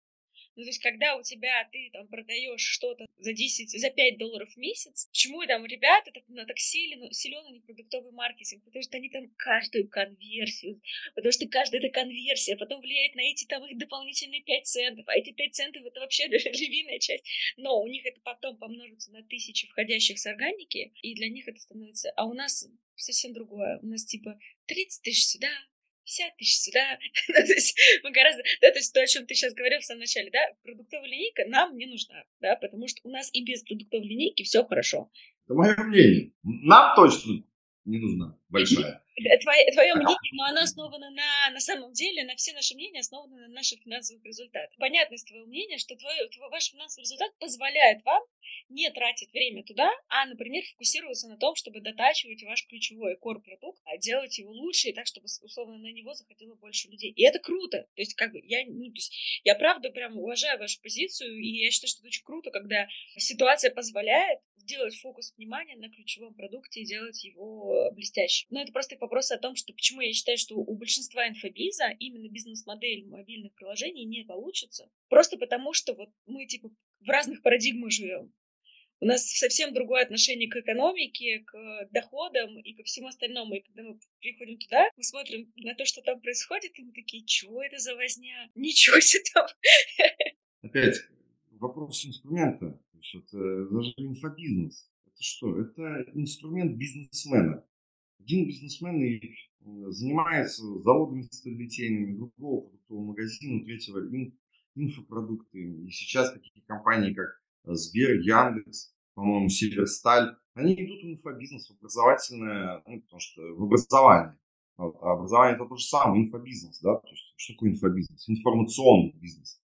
Ну, то есть, когда у тебя, ты там продаешь что-то за 10, за 5 долларов в месяц, почему там ребята так, ну, так силен, силен у них продуктовый маркетинг? Потому что они там каждую конверсию, потому что каждая эта конверсия потом влияет на эти там их дополнительные 5 центов, а эти 5 центов это вообще львиная часть. Но у них это потом помножится на тысячи входящих с органики, и для них это становится... А у нас совсем другое. У нас типа 30 тысяч сюда, 50 тысяч сюда. Ну, то есть мы гораздо... Да, то есть то, о чем ты сейчас говорил в самом начале, да, продуктовая линейка нам не нужна, да, потому что у нас и без продуктовой линейки все хорошо. Это мое мнение. Нам точно не нужна большая. Твое, твое мнение, но оно основано на, на самом деле, на все наши мнения основаны на наших финансовых результатах. Понятность твоего мнения, что твой, твой, ваш финансовый результат позволяет вам не тратить время туда, а, например, фокусироваться на том, чтобы дотачивать ваш ключевой core-продукт, а делать его лучше, и так, чтобы, условно, на него заходило больше людей. И это круто. То есть, как бы, я, ну, то есть, я правда прям уважаю вашу позицию, и я считаю, что это очень круто, когда ситуация позволяет сделать фокус внимания на ключевом продукте и делать его блестящим. Но это просто вопрос о том, что почему я считаю, что у большинства инфобиза именно бизнес-модель мобильных приложений не получится. Просто потому, что вот мы типа в разных парадигмах живем. У нас совсем другое отношение к экономике, к доходам и ко всему остальному. И когда мы приходим туда, мы смотрим на то, что там происходит, и мы такие, чего это за возня? Ничего себе там. Опять вопрос инструмента. Есть это даже инфобизнес. Это что? Это инструмент бизнесмена. Один бизнесмен и занимается заводами сталелитейными, другого продуктового магазина, третьего ин, инфопродукты. И сейчас такие компании, как Сбер, Яндекс, по-моему, Северсталь, они идут в инфобизнес, в образовательное, ну, потому что в образование. Вот, а образование это то же самое, инфобизнес, да, то есть что такое инфобизнес? Информационный бизнес.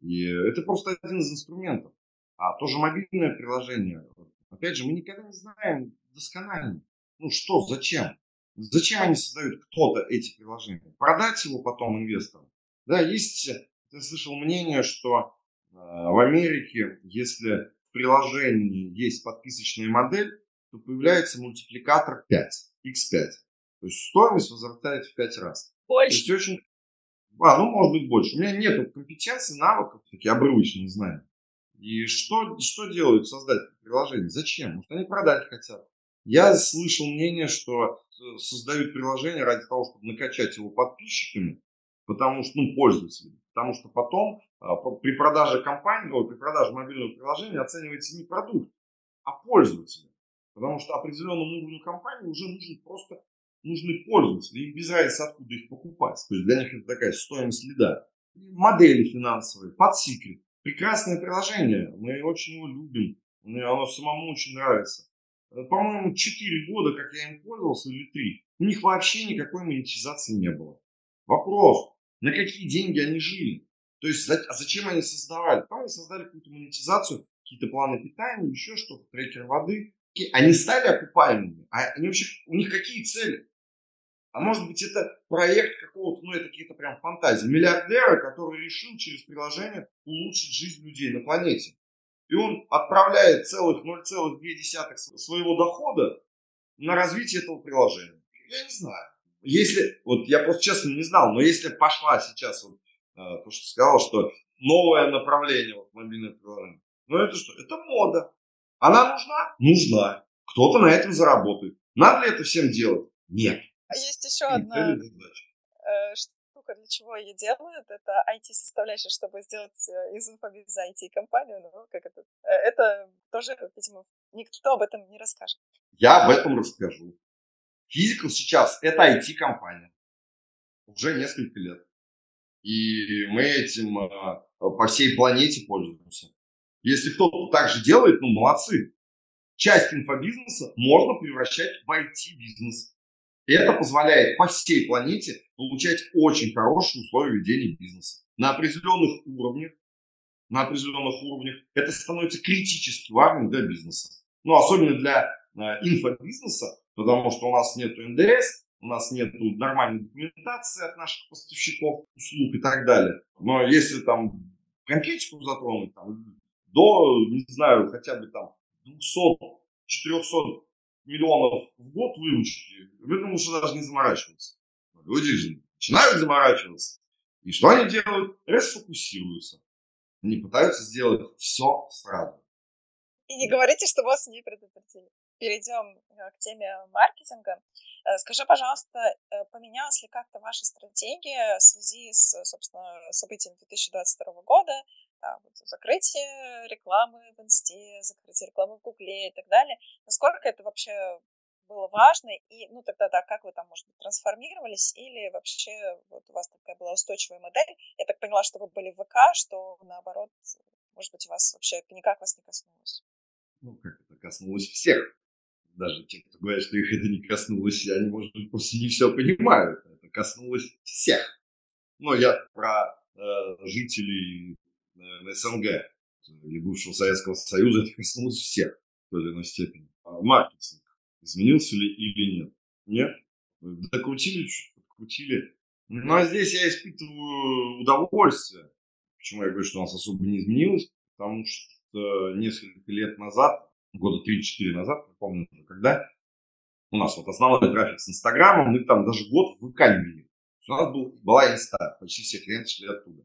И это просто один из инструментов. А тоже мобильное приложение, опять же, мы никогда не знаем досконально, ну что, зачем? Зачем они создают кто-то эти приложения? Продать его потом инвесторам? Да, есть, я слышал мнение, что э, в Америке, если в приложении есть подписочная модель, то появляется мультипликатор 5, x5. То есть стоимость возрастает в 5 раз. Больше. То есть очень... А, ну, может быть, больше. У меня нет компетенции, навыков, такие обрывочные, знаю. И что, что делают создатели приложений? Зачем? Может, они продать хотят. Я слышал мнение, что э, создают приложение ради того, чтобы накачать его подписчиками, потому что, ну, пользователями. Потому что потом а, при продаже компании, при продаже мобильного приложения оценивается не продукт, а пользователи. Потому что определенному уровню компании уже нужен просто нужны пользователи. Им без разницы, откуда их покупать. То есть для них это такая стоимость лида. Модели финансовые, подсикрет. Прекрасное приложение. Мы очень его любим. Мне оно самому очень нравится. По-моему, 4 года, как я им пользовался, или 3. У них вообще никакой монетизации не было. Вопрос, на какие деньги они жили? То есть, а зачем они создавали? Там они создали какую-то монетизацию, какие-то планы питания, еще что-то, трекер воды. Они стали окупаемыми. А они вообще, у них какие цели? А может быть, это проект какого-то, ну, это какие-то прям фантазии. Миллиардера, который решил через приложение улучшить жизнь людей на планете и он отправляет целых 0,2 своего дохода на развитие этого приложения. Я не знаю. Если, вот я просто честно не знал, но если пошла сейчас вот, э, то, что сказал, что новое направление вот, мобильное приложение, Ну это что? Это мода. Она нужна? Нужна. Кто-то на этом заработает. Надо ли это всем делать? Нет. А есть еще одна э, штука, для чего ее делают. Это IT-составляющая, чтобы сделать э, из инфобиза IT-компанию. Ну, как это? Э, это тоже, видимо, никто об этом не расскажет. Я об этом расскажу. Физикал сейчас это IT-компания. Уже несколько лет. И мы этим э, по всей планете пользуемся. Если кто-то так же делает, ну молодцы. Часть инфобизнеса можно превращать в IT-бизнес. И это позволяет по всей планете получать очень хорошие условия ведения бизнеса. На определенных уровнях, на определенных уровнях это становится критически важным для бизнеса. Ну, особенно для э, инфобизнеса, потому что у нас нет НДС, у нас нет нормальной документации от наших поставщиков услуг и так далее. Но если там конкретику затронуть, там, до, не знаю, хотя бы там 200-400 миллионов в год выручки, вы можете даже не заморачиваться. Люди же начинают заморачиваться. И что они делают? Расфокусируются. Они пытаются сделать все сразу. И не говорите, что вас не предупредили. Перейдем э, к теме маркетинга. Э, скажи, пожалуйста, э, поменялась ли как-то ваша стратегия в связи с, собственно, событиями 2022 года, закрытие рекламы в Инсте, закрытие рекламы в Гугле и так далее? Насколько это вообще было важно, и, ну, тогда, да, как вы там, может быть, трансформировались, или вообще вот у вас такая была устойчивая модель? Я так поняла, что вы были в ВК, что, наоборот, может быть, вас вообще никак вас не коснулось? Ну, как это коснулось всех даже те, кто говорят, что их это не коснулось, они, может быть, просто не все понимают. Это коснулось всех. Но я про э, жителей э, СНГ или бывшего Советского Союза, это коснулось всех в той или иной степени. А маркетинг изменился ли или нет? Нет. Докрутили подкрутили. Ну, а здесь я испытываю удовольствие. Почему я говорю, что у нас особо не изменилось? Потому что несколько лет назад года 3-4 назад, не помню уже когда, у нас вот основной трафик с Инстаграмом, мы там даже год в ВК не У нас был, была Инста, почти все клиенты шли оттуда.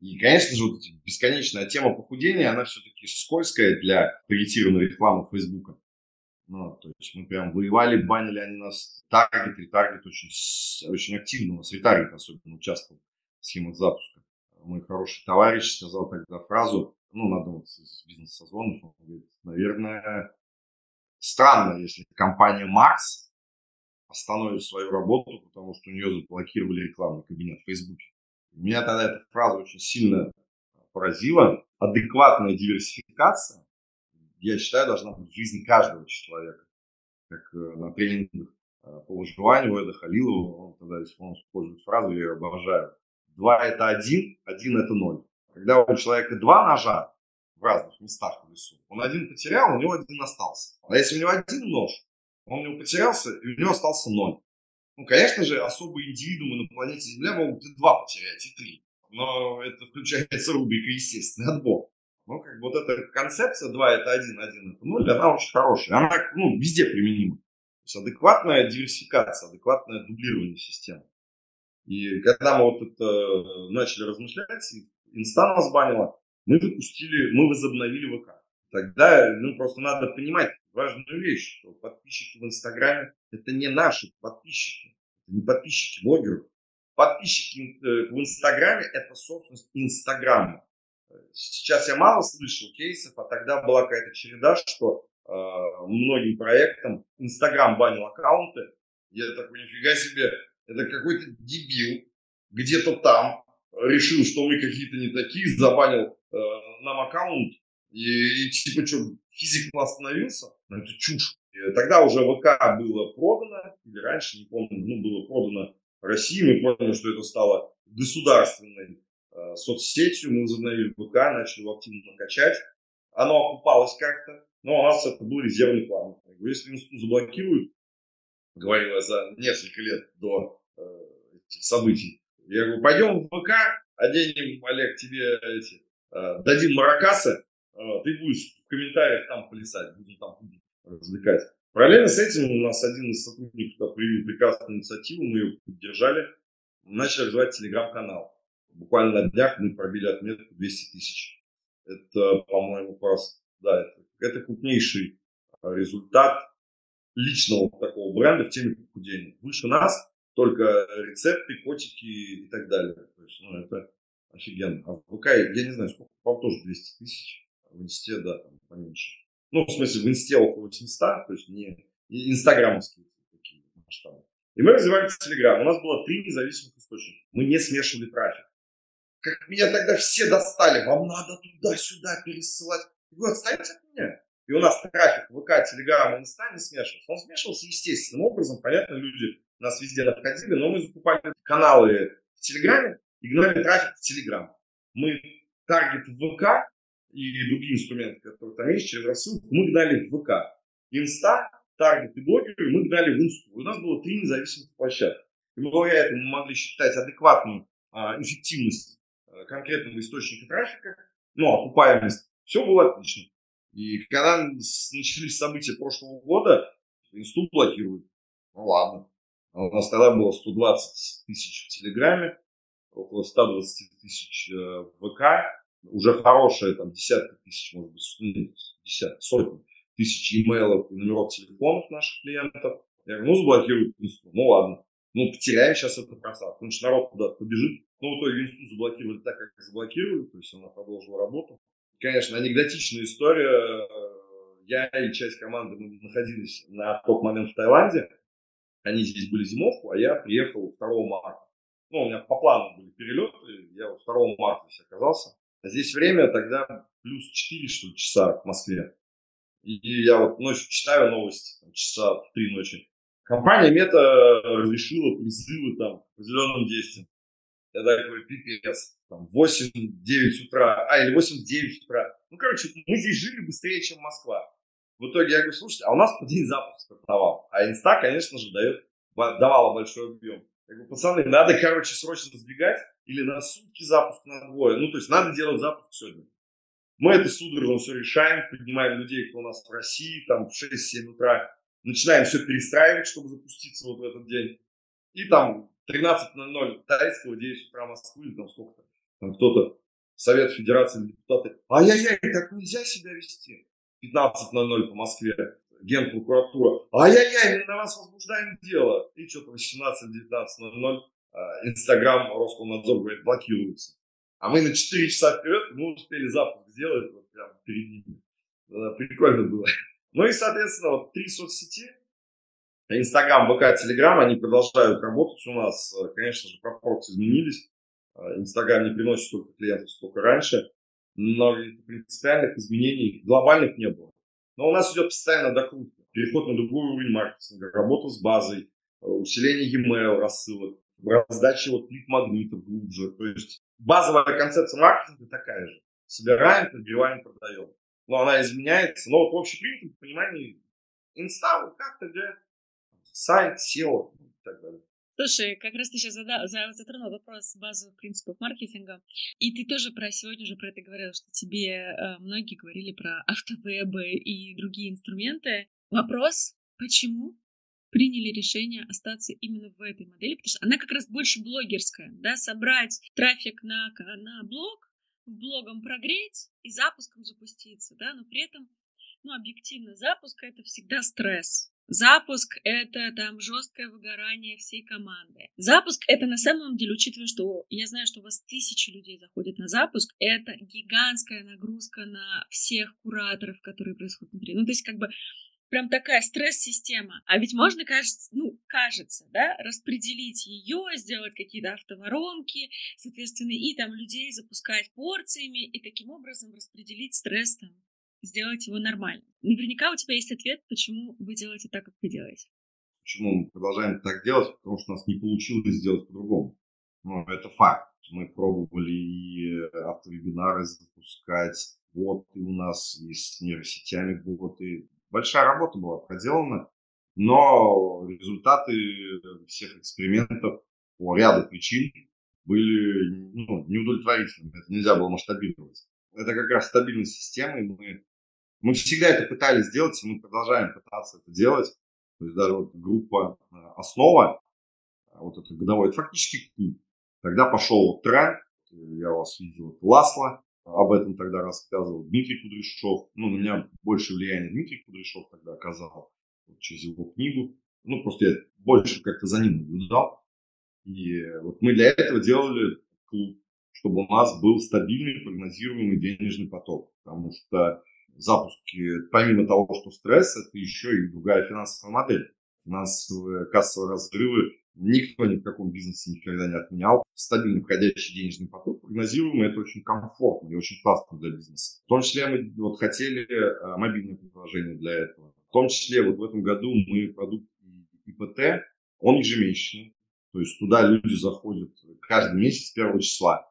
И, конечно же, вот бесконечная тема похудения, она все-таки скользкая для таргетированной рекламы Фейсбука. Ну, то есть мы прям воевали, банили они нас. Таргет, ретаргет очень, очень активно. У нас ретаргет особенно участвовал в схемах запуска. Мой хороший товарищ сказал тогда фразу, ну, надо вот с бизнес-созвонов, он говорит, наверное, странно, если компания Марс остановит свою работу, потому что у нее заблокировали рекламный кабинет в Фейсбуке. Меня тогда эта фраза очень сильно поразила. Адекватная диверсификация, я считаю, должна быть в жизни каждого человека. Как э, на тренингах э, по выживанию Эда Халилова, он тогда использует фразу, я ее обожаю. Два – это один, один – это ноль. Когда у человека два ножа в разных местах в лесу, он один потерял, у него один остался. А если у него один нож, он у него потерялся, и у него остался ноль. Ну, конечно же, особые индивидуумы на планете Земля могут и два потерять, и три. Но это включается рубрика естественный отбор. Ну, как бы вот эта концепция 2 это 1, 1 это 0, она очень хорошая. Она ну, везде применима. То есть адекватная диверсификация, адекватное дублирование системы. И когда мы вот это начали размышлять, инста нас банила, мы выпустили, мы возобновили ВК. Тогда, ну, просто надо понимать важную вещь, что подписчики в Инстаграме – это не наши подписчики, это не подписчики блогеров. Подписчики э, в Инстаграме – это собственность Инстаграма. Сейчас я мало слышал кейсов, а тогда была какая-то череда, что э, многим проектам Инстаграм банил аккаунты. Я такой, нифига себе, это какой-то дебил где-то там решил, что мы какие-то не такие, забанил э, нам аккаунт, и, и типа что, физик остановился? Ну, это чушь. И тогда уже ВК было продано, или раньше, не помню, ну, было продано России, мы поняли, что это стало государственной э, соцсетью, мы возобновили ВК, начали его активно качать. Оно окупалось как-то, но у нас это был резервный план. Если институт заблокируют, говорила за несколько лет до э, этих событий, я говорю, пойдем в ВК, оденем, Олег, тебе эти, э, дадим маракасы, э, ты будешь в комментариях там плясать, будем там развлекать. Параллельно с этим у нас один из сотрудников проявил прекрасную инициативу, мы ее поддержали, начали развивать телеграм-канал. Буквально на днях мы пробили отметку 200 тысяч. Это, по-моему, просто, да, это, это крупнейший а, результат личного такого бренда в теме похудения. Выше нас только рецепты, котики и так далее. То есть, ну, это офигенно. А в ВК, я не знаю, сколько, по тоже 200 тысяч. В Инсте, да, там поменьше. Ну, в смысле, в Инсте около 800, то есть не, инстаграмовские такие масштабы. И мы развивали Телеграм. У нас было три независимых источника. Мы не смешивали трафик. Как меня тогда все достали. Вам надо туда-сюда пересылать. Говорю, отстаньте от меня. И у нас трафик ВК, Телеграм, Инста не смешивался. Он смешивался естественным образом. Понятно, люди нас везде находили, но мы закупали каналы в Телеграме и гнали трафик в Телеграм. Мы таргет в ВК и другие инструменты, которые там есть, через рассылку, мы гнали в ВК. Инста, таргет и блогеры мы гнали в Инсту. У нас было три независимых площадки. И благодаря этому мы могли считать адекватную а, эффективность а, конкретного источника трафика, ну, окупаемость. Все было отлично. И когда начались события прошлого года, инсту блокируют. Ну ладно. А у нас тогда было 120 тысяч в Телеграме, около 120 тысяч э, в ВК, уже хорошие там десятки тысяч, может быть, ну, десятки, сотни тысяч имейлов и номеров телефонов наших клиентов. Я говорю, ну, заблокируют инсту. Ну, ладно. Ну, потеряем сейчас это пространство. Потому что народ куда-то побежит. Ну, в итоге инсту заблокировали так, как заблокировали. То есть она продолжила работу. Конечно, анекдотичная история. Я и часть команды мы находились на тот момент в Таиланде. Они здесь были зимовку, а я приехал 2 марта. Ну, у меня по плану были перелеты, я 2 марта здесь оказался. А здесь время тогда плюс 4, что ли, часа в Москве. И я вот ночью читаю новости, там, часа в 3 ночи. Компания Мета разрешила призывы там к определенным действиям. Я так говорю, пипец. Там 8-9 утра, а, или 8-9 утра. Ну, короче, мы здесь жили быстрее, чем Москва. В итоге я говорю, слушайте, а у нас по день запуск стартовал. А инста, конечно же, дает, давала большой объем. Я говорю, пацаны, надо, короче, срочно сдвигать или на сутки запуск на двое. Ну, то есть надо делать запуск сегодня. Мы это судорожно все решаем, поднимаем людей, кто у нас в России, там в 6-7 утра, начинаем все перестраивать, чтобы запуститься вот в этот день. И там 13.00 тайского, 9 утра Москвы, или там сколько-то, там кто-то, Совет Федерации депутаты, ай-яй-яй, так нельзя себя вести. 15.00 по Москве, генпрокуратура, ай-яй-яй, мы на вас возбуждаем дело. И что-то 18-19.00 а, Инстаграм Роскомнадзор говорит, блокируется. А мы на 4 часа вперед, мы успели запуск сделать вот прям перед ними. Прикольно было. Ну и, соответственно, вот три соцсети, Инстаграм, ВК, Телеграм, они продолжают работать у нас. Конечно же, пропорции изменились. А, Инстаграм не приносит столько клиентов, сколько раньше но принципиальных изменений глобальных не было. Но у нас идет постоянно докрутка, переход на другой уровень маркетинга, работа с базой, э, усиление e-mail рассылок, раздача вот клик-магнитов глубже. То есть базовая концепция маркетинга такая же. Собираем, прогреваем, продаем. Но она изменяется. Но вот в общепринятом понимании инста, как ТГ, сайт, SEO и так далее. Слушай, как раз ты сейчас задал, затронул вопрос базовых принципов маркетинга, и ты тоже про сегодня уже про это говорил, что тебе э, многие говорили про автовебы и другие инструменты. Вопрос, почему приняли решение остаться именно в этой модели, потому что она как раз больше блогерская, да, собрать трафик на, на блог, блогом прогреть и запуском запуститься, да, но при этом, ну, объективно, запуск — это всегда стресс, Запуск — это там жесткое выгорание всей команды. Запуск — это на самом деле, учитывая, что я знаю, что у вас тысячи людей заходят на запуск, это гигантская нагрузка на всех кураторов, которые происходят внутри. Ну, то есть как бы прям такая стресс-система. А ведь можно, кажется, ну, кажется, да, распределить ее, сделать какие-то автоворонки, соответственно, и там людей запускать порциями, и таким образом распределить стресс там сделать его нормально. Наверняка у тебя есть ответ, почему вы делаете так, как вы делаете. Почему мы продолжаем так делать? Потому что у нас не получилось сделать по-другому. Ну, это факт. Мы пробовали и автовебинары запускать, вот и у нас и с нейросетями боты. Большая работа была проделана, но результаты всех экспериментов по ряду причин были ну, неудовлетворительными. Это нельзя было масштабировать. Это как раз стабильность системы, и мы мы всегда это пытались сделать, и мы продолжаем пытаться это делать. То есть даже вот группа э, «Основа», э, вот это годовой, это фактически клуб. Тогда пошел тренд, я вас видел, Ласло, об этом тогда рассказывал Дмитрий Кудряшов. Ну, на меня больше влияние Дмитрий Кудряшов тогда оказал вот, через его книгу. Ну, просто я больше как-то за ним наблюдал. И вот мы для этого делали клуб, чтобы у нас был стабильный, прогнозируемый денежный поток. Потому что запуски, помимо того, что стресс, это еще и другая финансовая модель. Финансовые кассовые разрывы никто ни в каком бизнесе никогда не отменял. Стабильно входящий денежный поток, прогнозируемый, это очень комфортно и очень классно для бизнеса. В том числе мы вот хотели э, мобильное приложение для этого. В том числе вот в этом году мы продукт ИПТ, он ежемесячный. То есть туда люди заходят каждый месяц первого числа.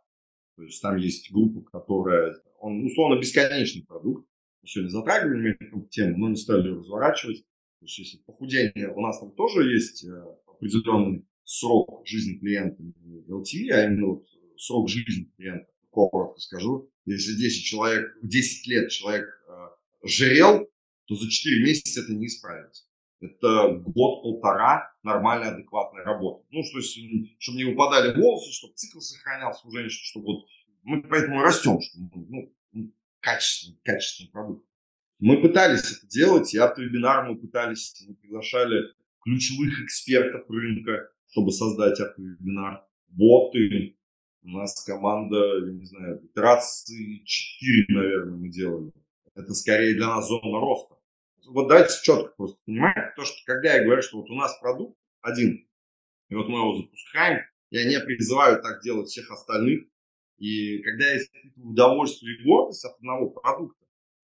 То есть там есть группа, которая, он условно бесконечный продукт. Мы сегодня затрагивали тему, но не стали ее разворачивать. То есть если похудение, у нас там тоже есть э, определенный срок жизни клиента, не LTV, а именно вот срок жизни клиента. Коротко скажу, если 10 человек, 10 лет человек э, жирел, то за 4 месяца это не исправить это год-полтора нормальной, адекватной работы. Ну, что есть, чтобы не выпадали волосы, чтобы цикл сохранялся у женщин, чтобы вот мы поэтому растем, чтобы ну, ну, качественный, качественный продукт. Мы пытались это делать, и автовебинар мы пытались, мы приглашали ключевых экспертов рынка, чтобы создать автовебинар. Боты, у нас команда, я не знаю, итерации 4, наверное, мы делали. Это скорее для нас зона роста вот давайте четко просто понимать, то, что когда я говорю, что вот у нас продукт один, и вот мы его запускаем, я не призываю так делать всех остальных. И когда я испытываю удовольствие и гордость от одного продукта,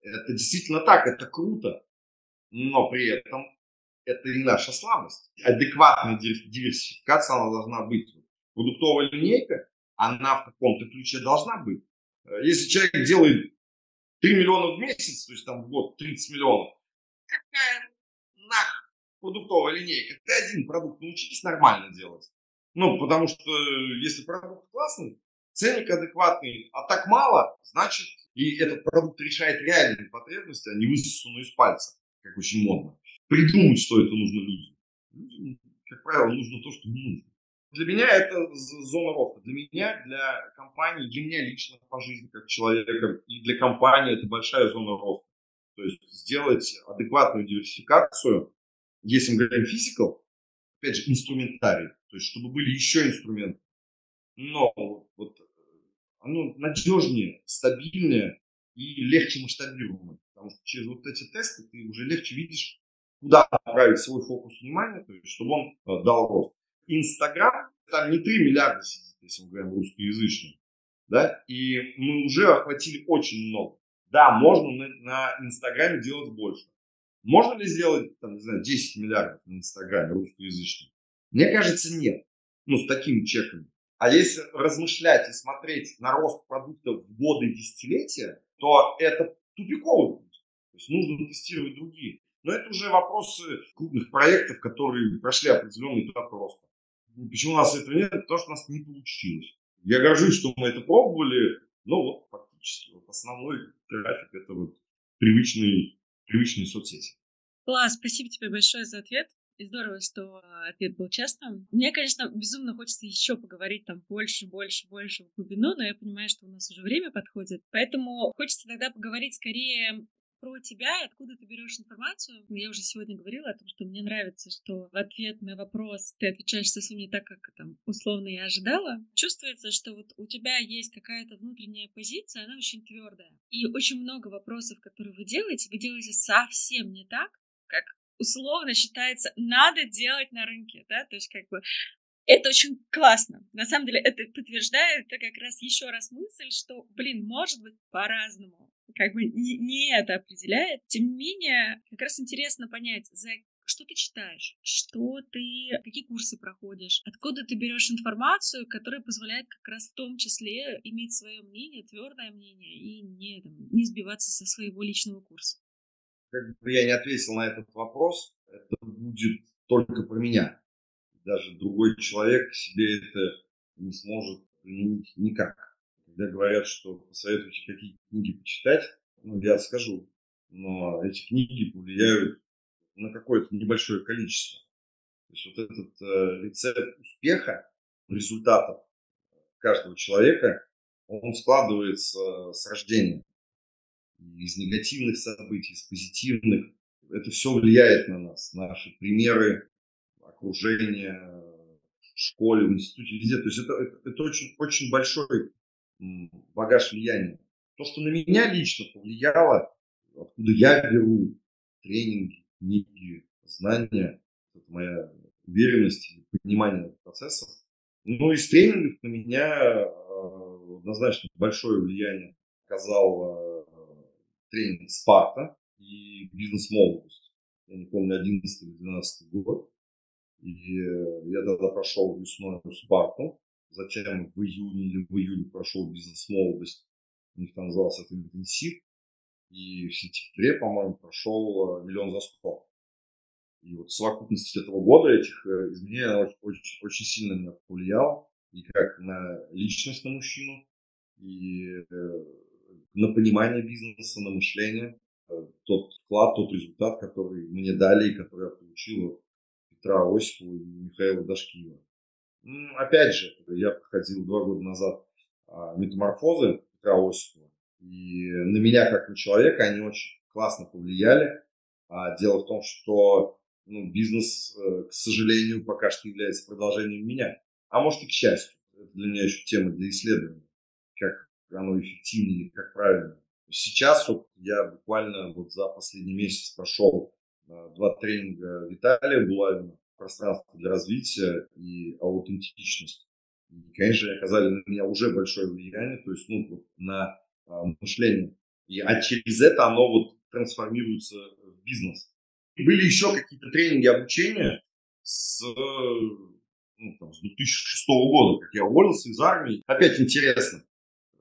это действительно так, это круто. Но при этом это не наша слабость. Адекватная диверсификация она должна быть. Продуктовая линейка, она в каком-то ключе должна быть. Если человек делает 3 миллиона в месяц, то есть там в год 30 миллионов, какая нах продуктовая линейка? Ты один продукт научись нормально делать. Ну, потому что э, если продукт классный, ценник адекватный, а так мало, значит, и этот продукт решает реальные потребности, а не высосанную из пальца, как очень модно. Придумать, что это нужно людям. Людям, как правило, нужно то, что не нужно. Для меня это зона роста. Для меня, для компании, для меня лично по жизни как человека и для компании это большая зона роста. То есть сделать адекватную диверсификацию, если мы говорим физикал, опять же, инструментарий, то есть чтобы были еще инструменты. Но вот оно надежнее, стабильнее и легче масштабируемое. Потому что через вот эти тесты ты уже легче видишь, куда направить свой фокус внимания, то есть чтобы он э, дал рост. Инстаграм, там не 3 миллиарда сидит, если мы говорим русскоязычным, да, и мы уже охватили очень много. Да, можно на, на Инстаграме делать больше. Можно ли сделать, там, не знаю, 10 миллиардов на Инстаграме русскоязычном? Мне кажется, нет. Ну, с такими чеками. А если размышлять и смотреть на рост продуктов в годы десятилетия, то это тупиковый путь. То есть нужно тестировать другие. Но это уже вопросы крупных проектов, которые прошли определенный этап роста. Почему у нас этого нет? Потому что у нас не получилось. Я горжусь, что мы это пробовали, но вот фактически вот основной трафик это вот привычные, привычные соцсети. Класс, спасибо тебе большое за ответ. И здорово, что ответ был честным. Мне, конечно, безумно хочется еще поговорить там больше, больше, больше в глубину, но я понимаю, что у нас уже время подходит. Поэтому хочется тогда поговорить скорее про тебя и откуда ты берешь информацию. Я уже сегодня говорила о том, что мне нравится, что в ответ на вопрос ты отвечаешь совсем не так, как там условно я ожидала. Чувствуется, что вот у тебя есть какая-то внутренняя позиция, она очень твердая. И очень много вопросов, которые вы делаете, вы делаете совсем не так, как условно считается, надо делать на рынке, да, то есть как бы это очень классно. На самом деле это подтверждает это как раз еще раз мысль, что, блин, может быть по-разному как бы не, не это определяет. Тем не менее, как раз интересно понять, за что ты читаешь, что ты, какие курсы проходишь, откуда ты берешь информацию, которая позволяет как раз в том числе иметь свое мнение, твердое мнение и не, там, не сбиваться со своего личного курса. Как бы я не ответил на этот вопрос, это будет только про меня. Даже другой человек себе это не сможет применить никак когда говорят, что посоветуйте какие книги почитать, ну, я скажу, но эти книги повлияют на какое-то небольшое количество. То есть вот этот э, рецепт успеха, результатов каждого человека, он складывается с рождения. Из негативных событий, из позитивных. Это все влияет на нас. Наши примеры, окружение, в школе, в институте, везде. То есть это, это, это очень, очень большой багаж влияния. То, что на меня лично повлияло, откуда я беру тренинги, книги, знания, это моя уверенность понимание процессов. Ну, из тренингов на меня э, однозначно большое влияние оказал тренинг «Спарта» и «Бизнес-молодость». Я не помню, 11 или 12 год. И э, я тогда прошел весной «Спарту», затем в июне или в июле прошел «Бизнес-молодость». У них там назывался это интенсив. И в сентябре, по-моему, прошел «Миллион за сто». И вот совокупность этого года, этих э, изменений, очень, очень сильно меня повлияла. И как на личность, на мужчину, и э, на понимание бизнеса, на мышление. Э, тот вклад, тот результат, который мне дали и который я получил от Петра Осипова и Михаила Дашкиева. Опять же, я проходил два года назад а, метаморфозы Петра Осипова. И на меня, как на человека, они очень классно повлияли. А дело в том, что ну, бизнес, э, к сожалению, пока что является продолжением меня. А может и к счастью. Это для меня еще тема для исследования. Как оно эффективнее, как правильно. Сейчас вот я буквально вот за последний месяц прошел э, два тренинга Виталия Булавина пространство для развития и аутентичность. И, конечно, оказали на меня уже большое влияние, то есть ну, вот, на а, мышление. И, а через это оно вот трансформируется в бизнес. Были еще какие-то тренинги обучения с, ну, там, с 2006 года, как я уволился из армии. Опять интересно.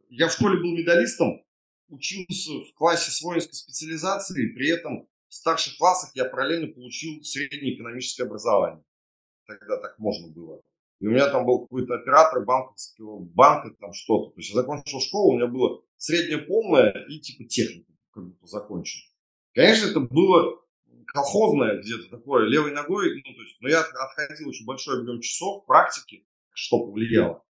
Я в школе был медалистом, учился в классе с воинской специализацией, при этом в старших классах я параллельно получил среднее экономическое образование. Тогда так можно было. И у меня там был какой-то оператор банковского банка, там что-то. То есть я закончил школу, у меня было среднее полное и типа технику как будто закончил. Конечно, это было колхозное где-то такое, левой ногой, ну, то есть, но я отходил очень большой объем часов практики, что повлияло.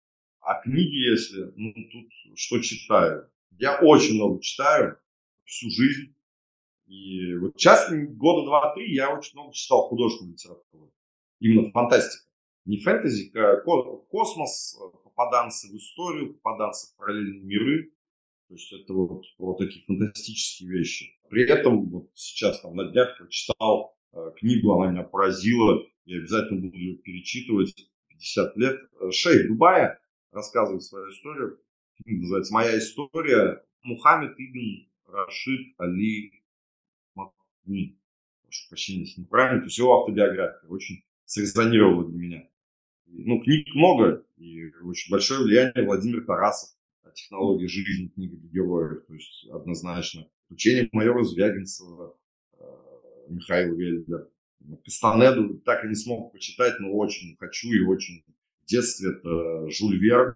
А книги, если, ну, тут что читаю? Я очень много читаю всю жизнь. И вот сейчас, года два-три, я очень много читал художественную литературу. Именно фантастика. Не фэнтези, а космос, попаданцы в историю, попаданцы в параллельные миры. То есть это вот про такие фантастические вещи. При этом вот сейчас там на днях прочитал э, книгу, она меня поразила, я обязательно буду ее перечитывать. 50 лет. Э, шейх Дубая рассказывает свою историю. Книга называется «Моя история». Мухаммед Ибн Рашид Али Макбун. Прошу прощения, если неправильно. То есть его автобиография очень срезонировала для меня. Ну, книг много, и очень большое влияние Владимир Тарасов технологии жизни книги для героев. То есть однозначно. Учение майора Звягинцева, э, Михаил Вельдер. Кастанеду так и не смог почитать, но очень хочу и очень детстве это Жюль Верн,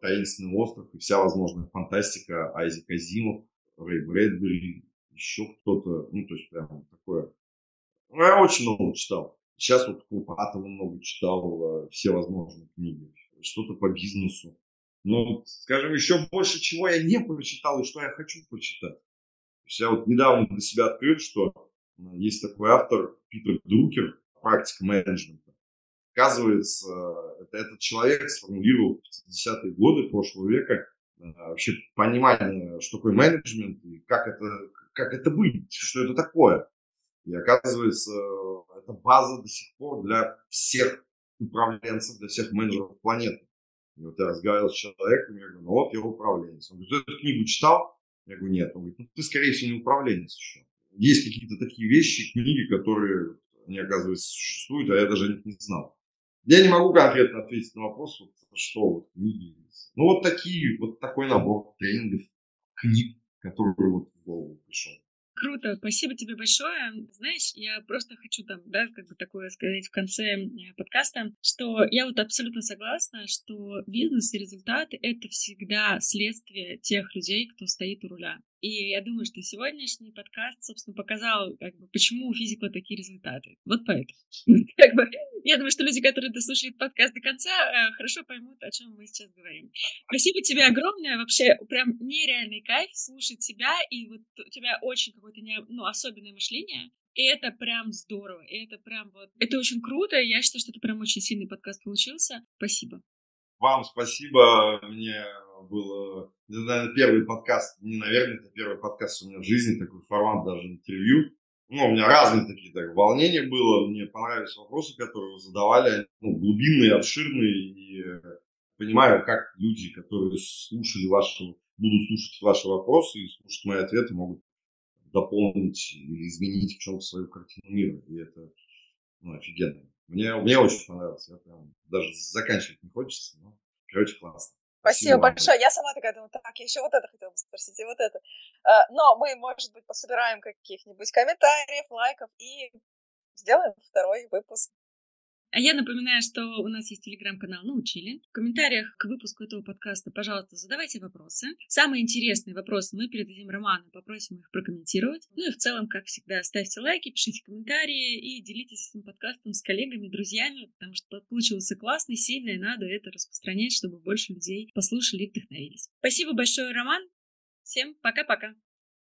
Таинственный остров и вся возможная фантастика Айзек Азимов, Рэй Брэдбери, еще кто-то, ну, то есть прям такое. Ну, я очень много читал. Сейчас вот Курпатова много читал, э, все возможные книги. Что-то по бизнесу. Но, скажем, еще больше чего я не прочитал и что я хочу прочитать. То есть я вот недавно для себя открыл, что э, есть такой автор Питер Друкер «Практика менеджмента». Оказывается, это этот человек сформулировал в 50-е годы прошлого века э, вообще понимание, что такое менеджмент и как это, как это быть, что это такое. И оказывается, это база до сих пор для всех управленцев, для всех менеджеров планеты. И вот я разговаривал с человеком, я говорю, ну вот я управленец. Он говорит, ты эту книгу читал? Я говорю, нет. Он говорит, ну ты, скорее всего, не управленец еще. Есть какие-то такие вещи, книги, которые, не оказывается, существуют, а я даже о них не знал. Я не могу конкретно ответить на вопрос, что вот книги. Ну вот такие, вот такой набор тренингов, книг, который вот в голову пришел. Круто, спасибо тебе большое. Знаешь, я просто хочу там, да, как бы такое сказать в конце э, подкаста, что я вот абсолютно согласна, что бизнес и результаты — это всегда следствие тех людей, кто стоит у руля. И я думаю, что сегодняшний подкаст, собственно, показал, как бы, почему у физиков такие результаты. Вот поэтому. Как бы, я думаю, что люди, которые дослушают подкаст до конца, э, хорошо поймут, о чем мы сейчас говорим. Спасибо тебе огромное. Вообще, прям нереальный кайф слушать тебя. И вот у тебя очень какое-то не, ну, особенное мышление. И это прям здорово. И это прям вот... Это очень круто. Я считаю, что это прям очень сильный подкаст получился. Спасибо. Вам спасибо. Мне было, это, наверное, первый подкаст, не, наверное, это первый подкаст у меня в жизни, такой формат даже интервью. Ну, у меня разные такие так, волнения было, мне понравились вопросы, которые вы задавали, ну, глубинные, обширные, и э, понимаю, как люди, которые слушали ваши, будут слушать ваши вопросы и слушать мои ответы, могут дополнить или изменить в чем-то свою картину мира. И это ну, офигенно. Мне, мне очень понравилось. Я прям даже заканчивать не хочется. Но, короче, классно. Спасибо, большое. Я сама такая думаю, так, я еще вот это хотела бы спросить, и вот это. А, но мы, может быть, пособираем каких-нибудь комментариев, лайков и сделаем второй выпуск. А я напоминаю, что у нас есть телеграм-канал «Научили». В комментариях к выпуску этого подкаста, пожалуйста, задавайте вопросы. Самые интересные вопросы мы передадим Роману, попросим их прокомментировать. Ну и в целом, как всегда, ставьте лайки, пишите комментарии и делитесь этим подкастом с коллегами, друзьями, потому что получился классный, сильный, надо это распространять, чтобы больше людей послушали и вдохновились. Спасибо большое, Роман. Всем пока-пока.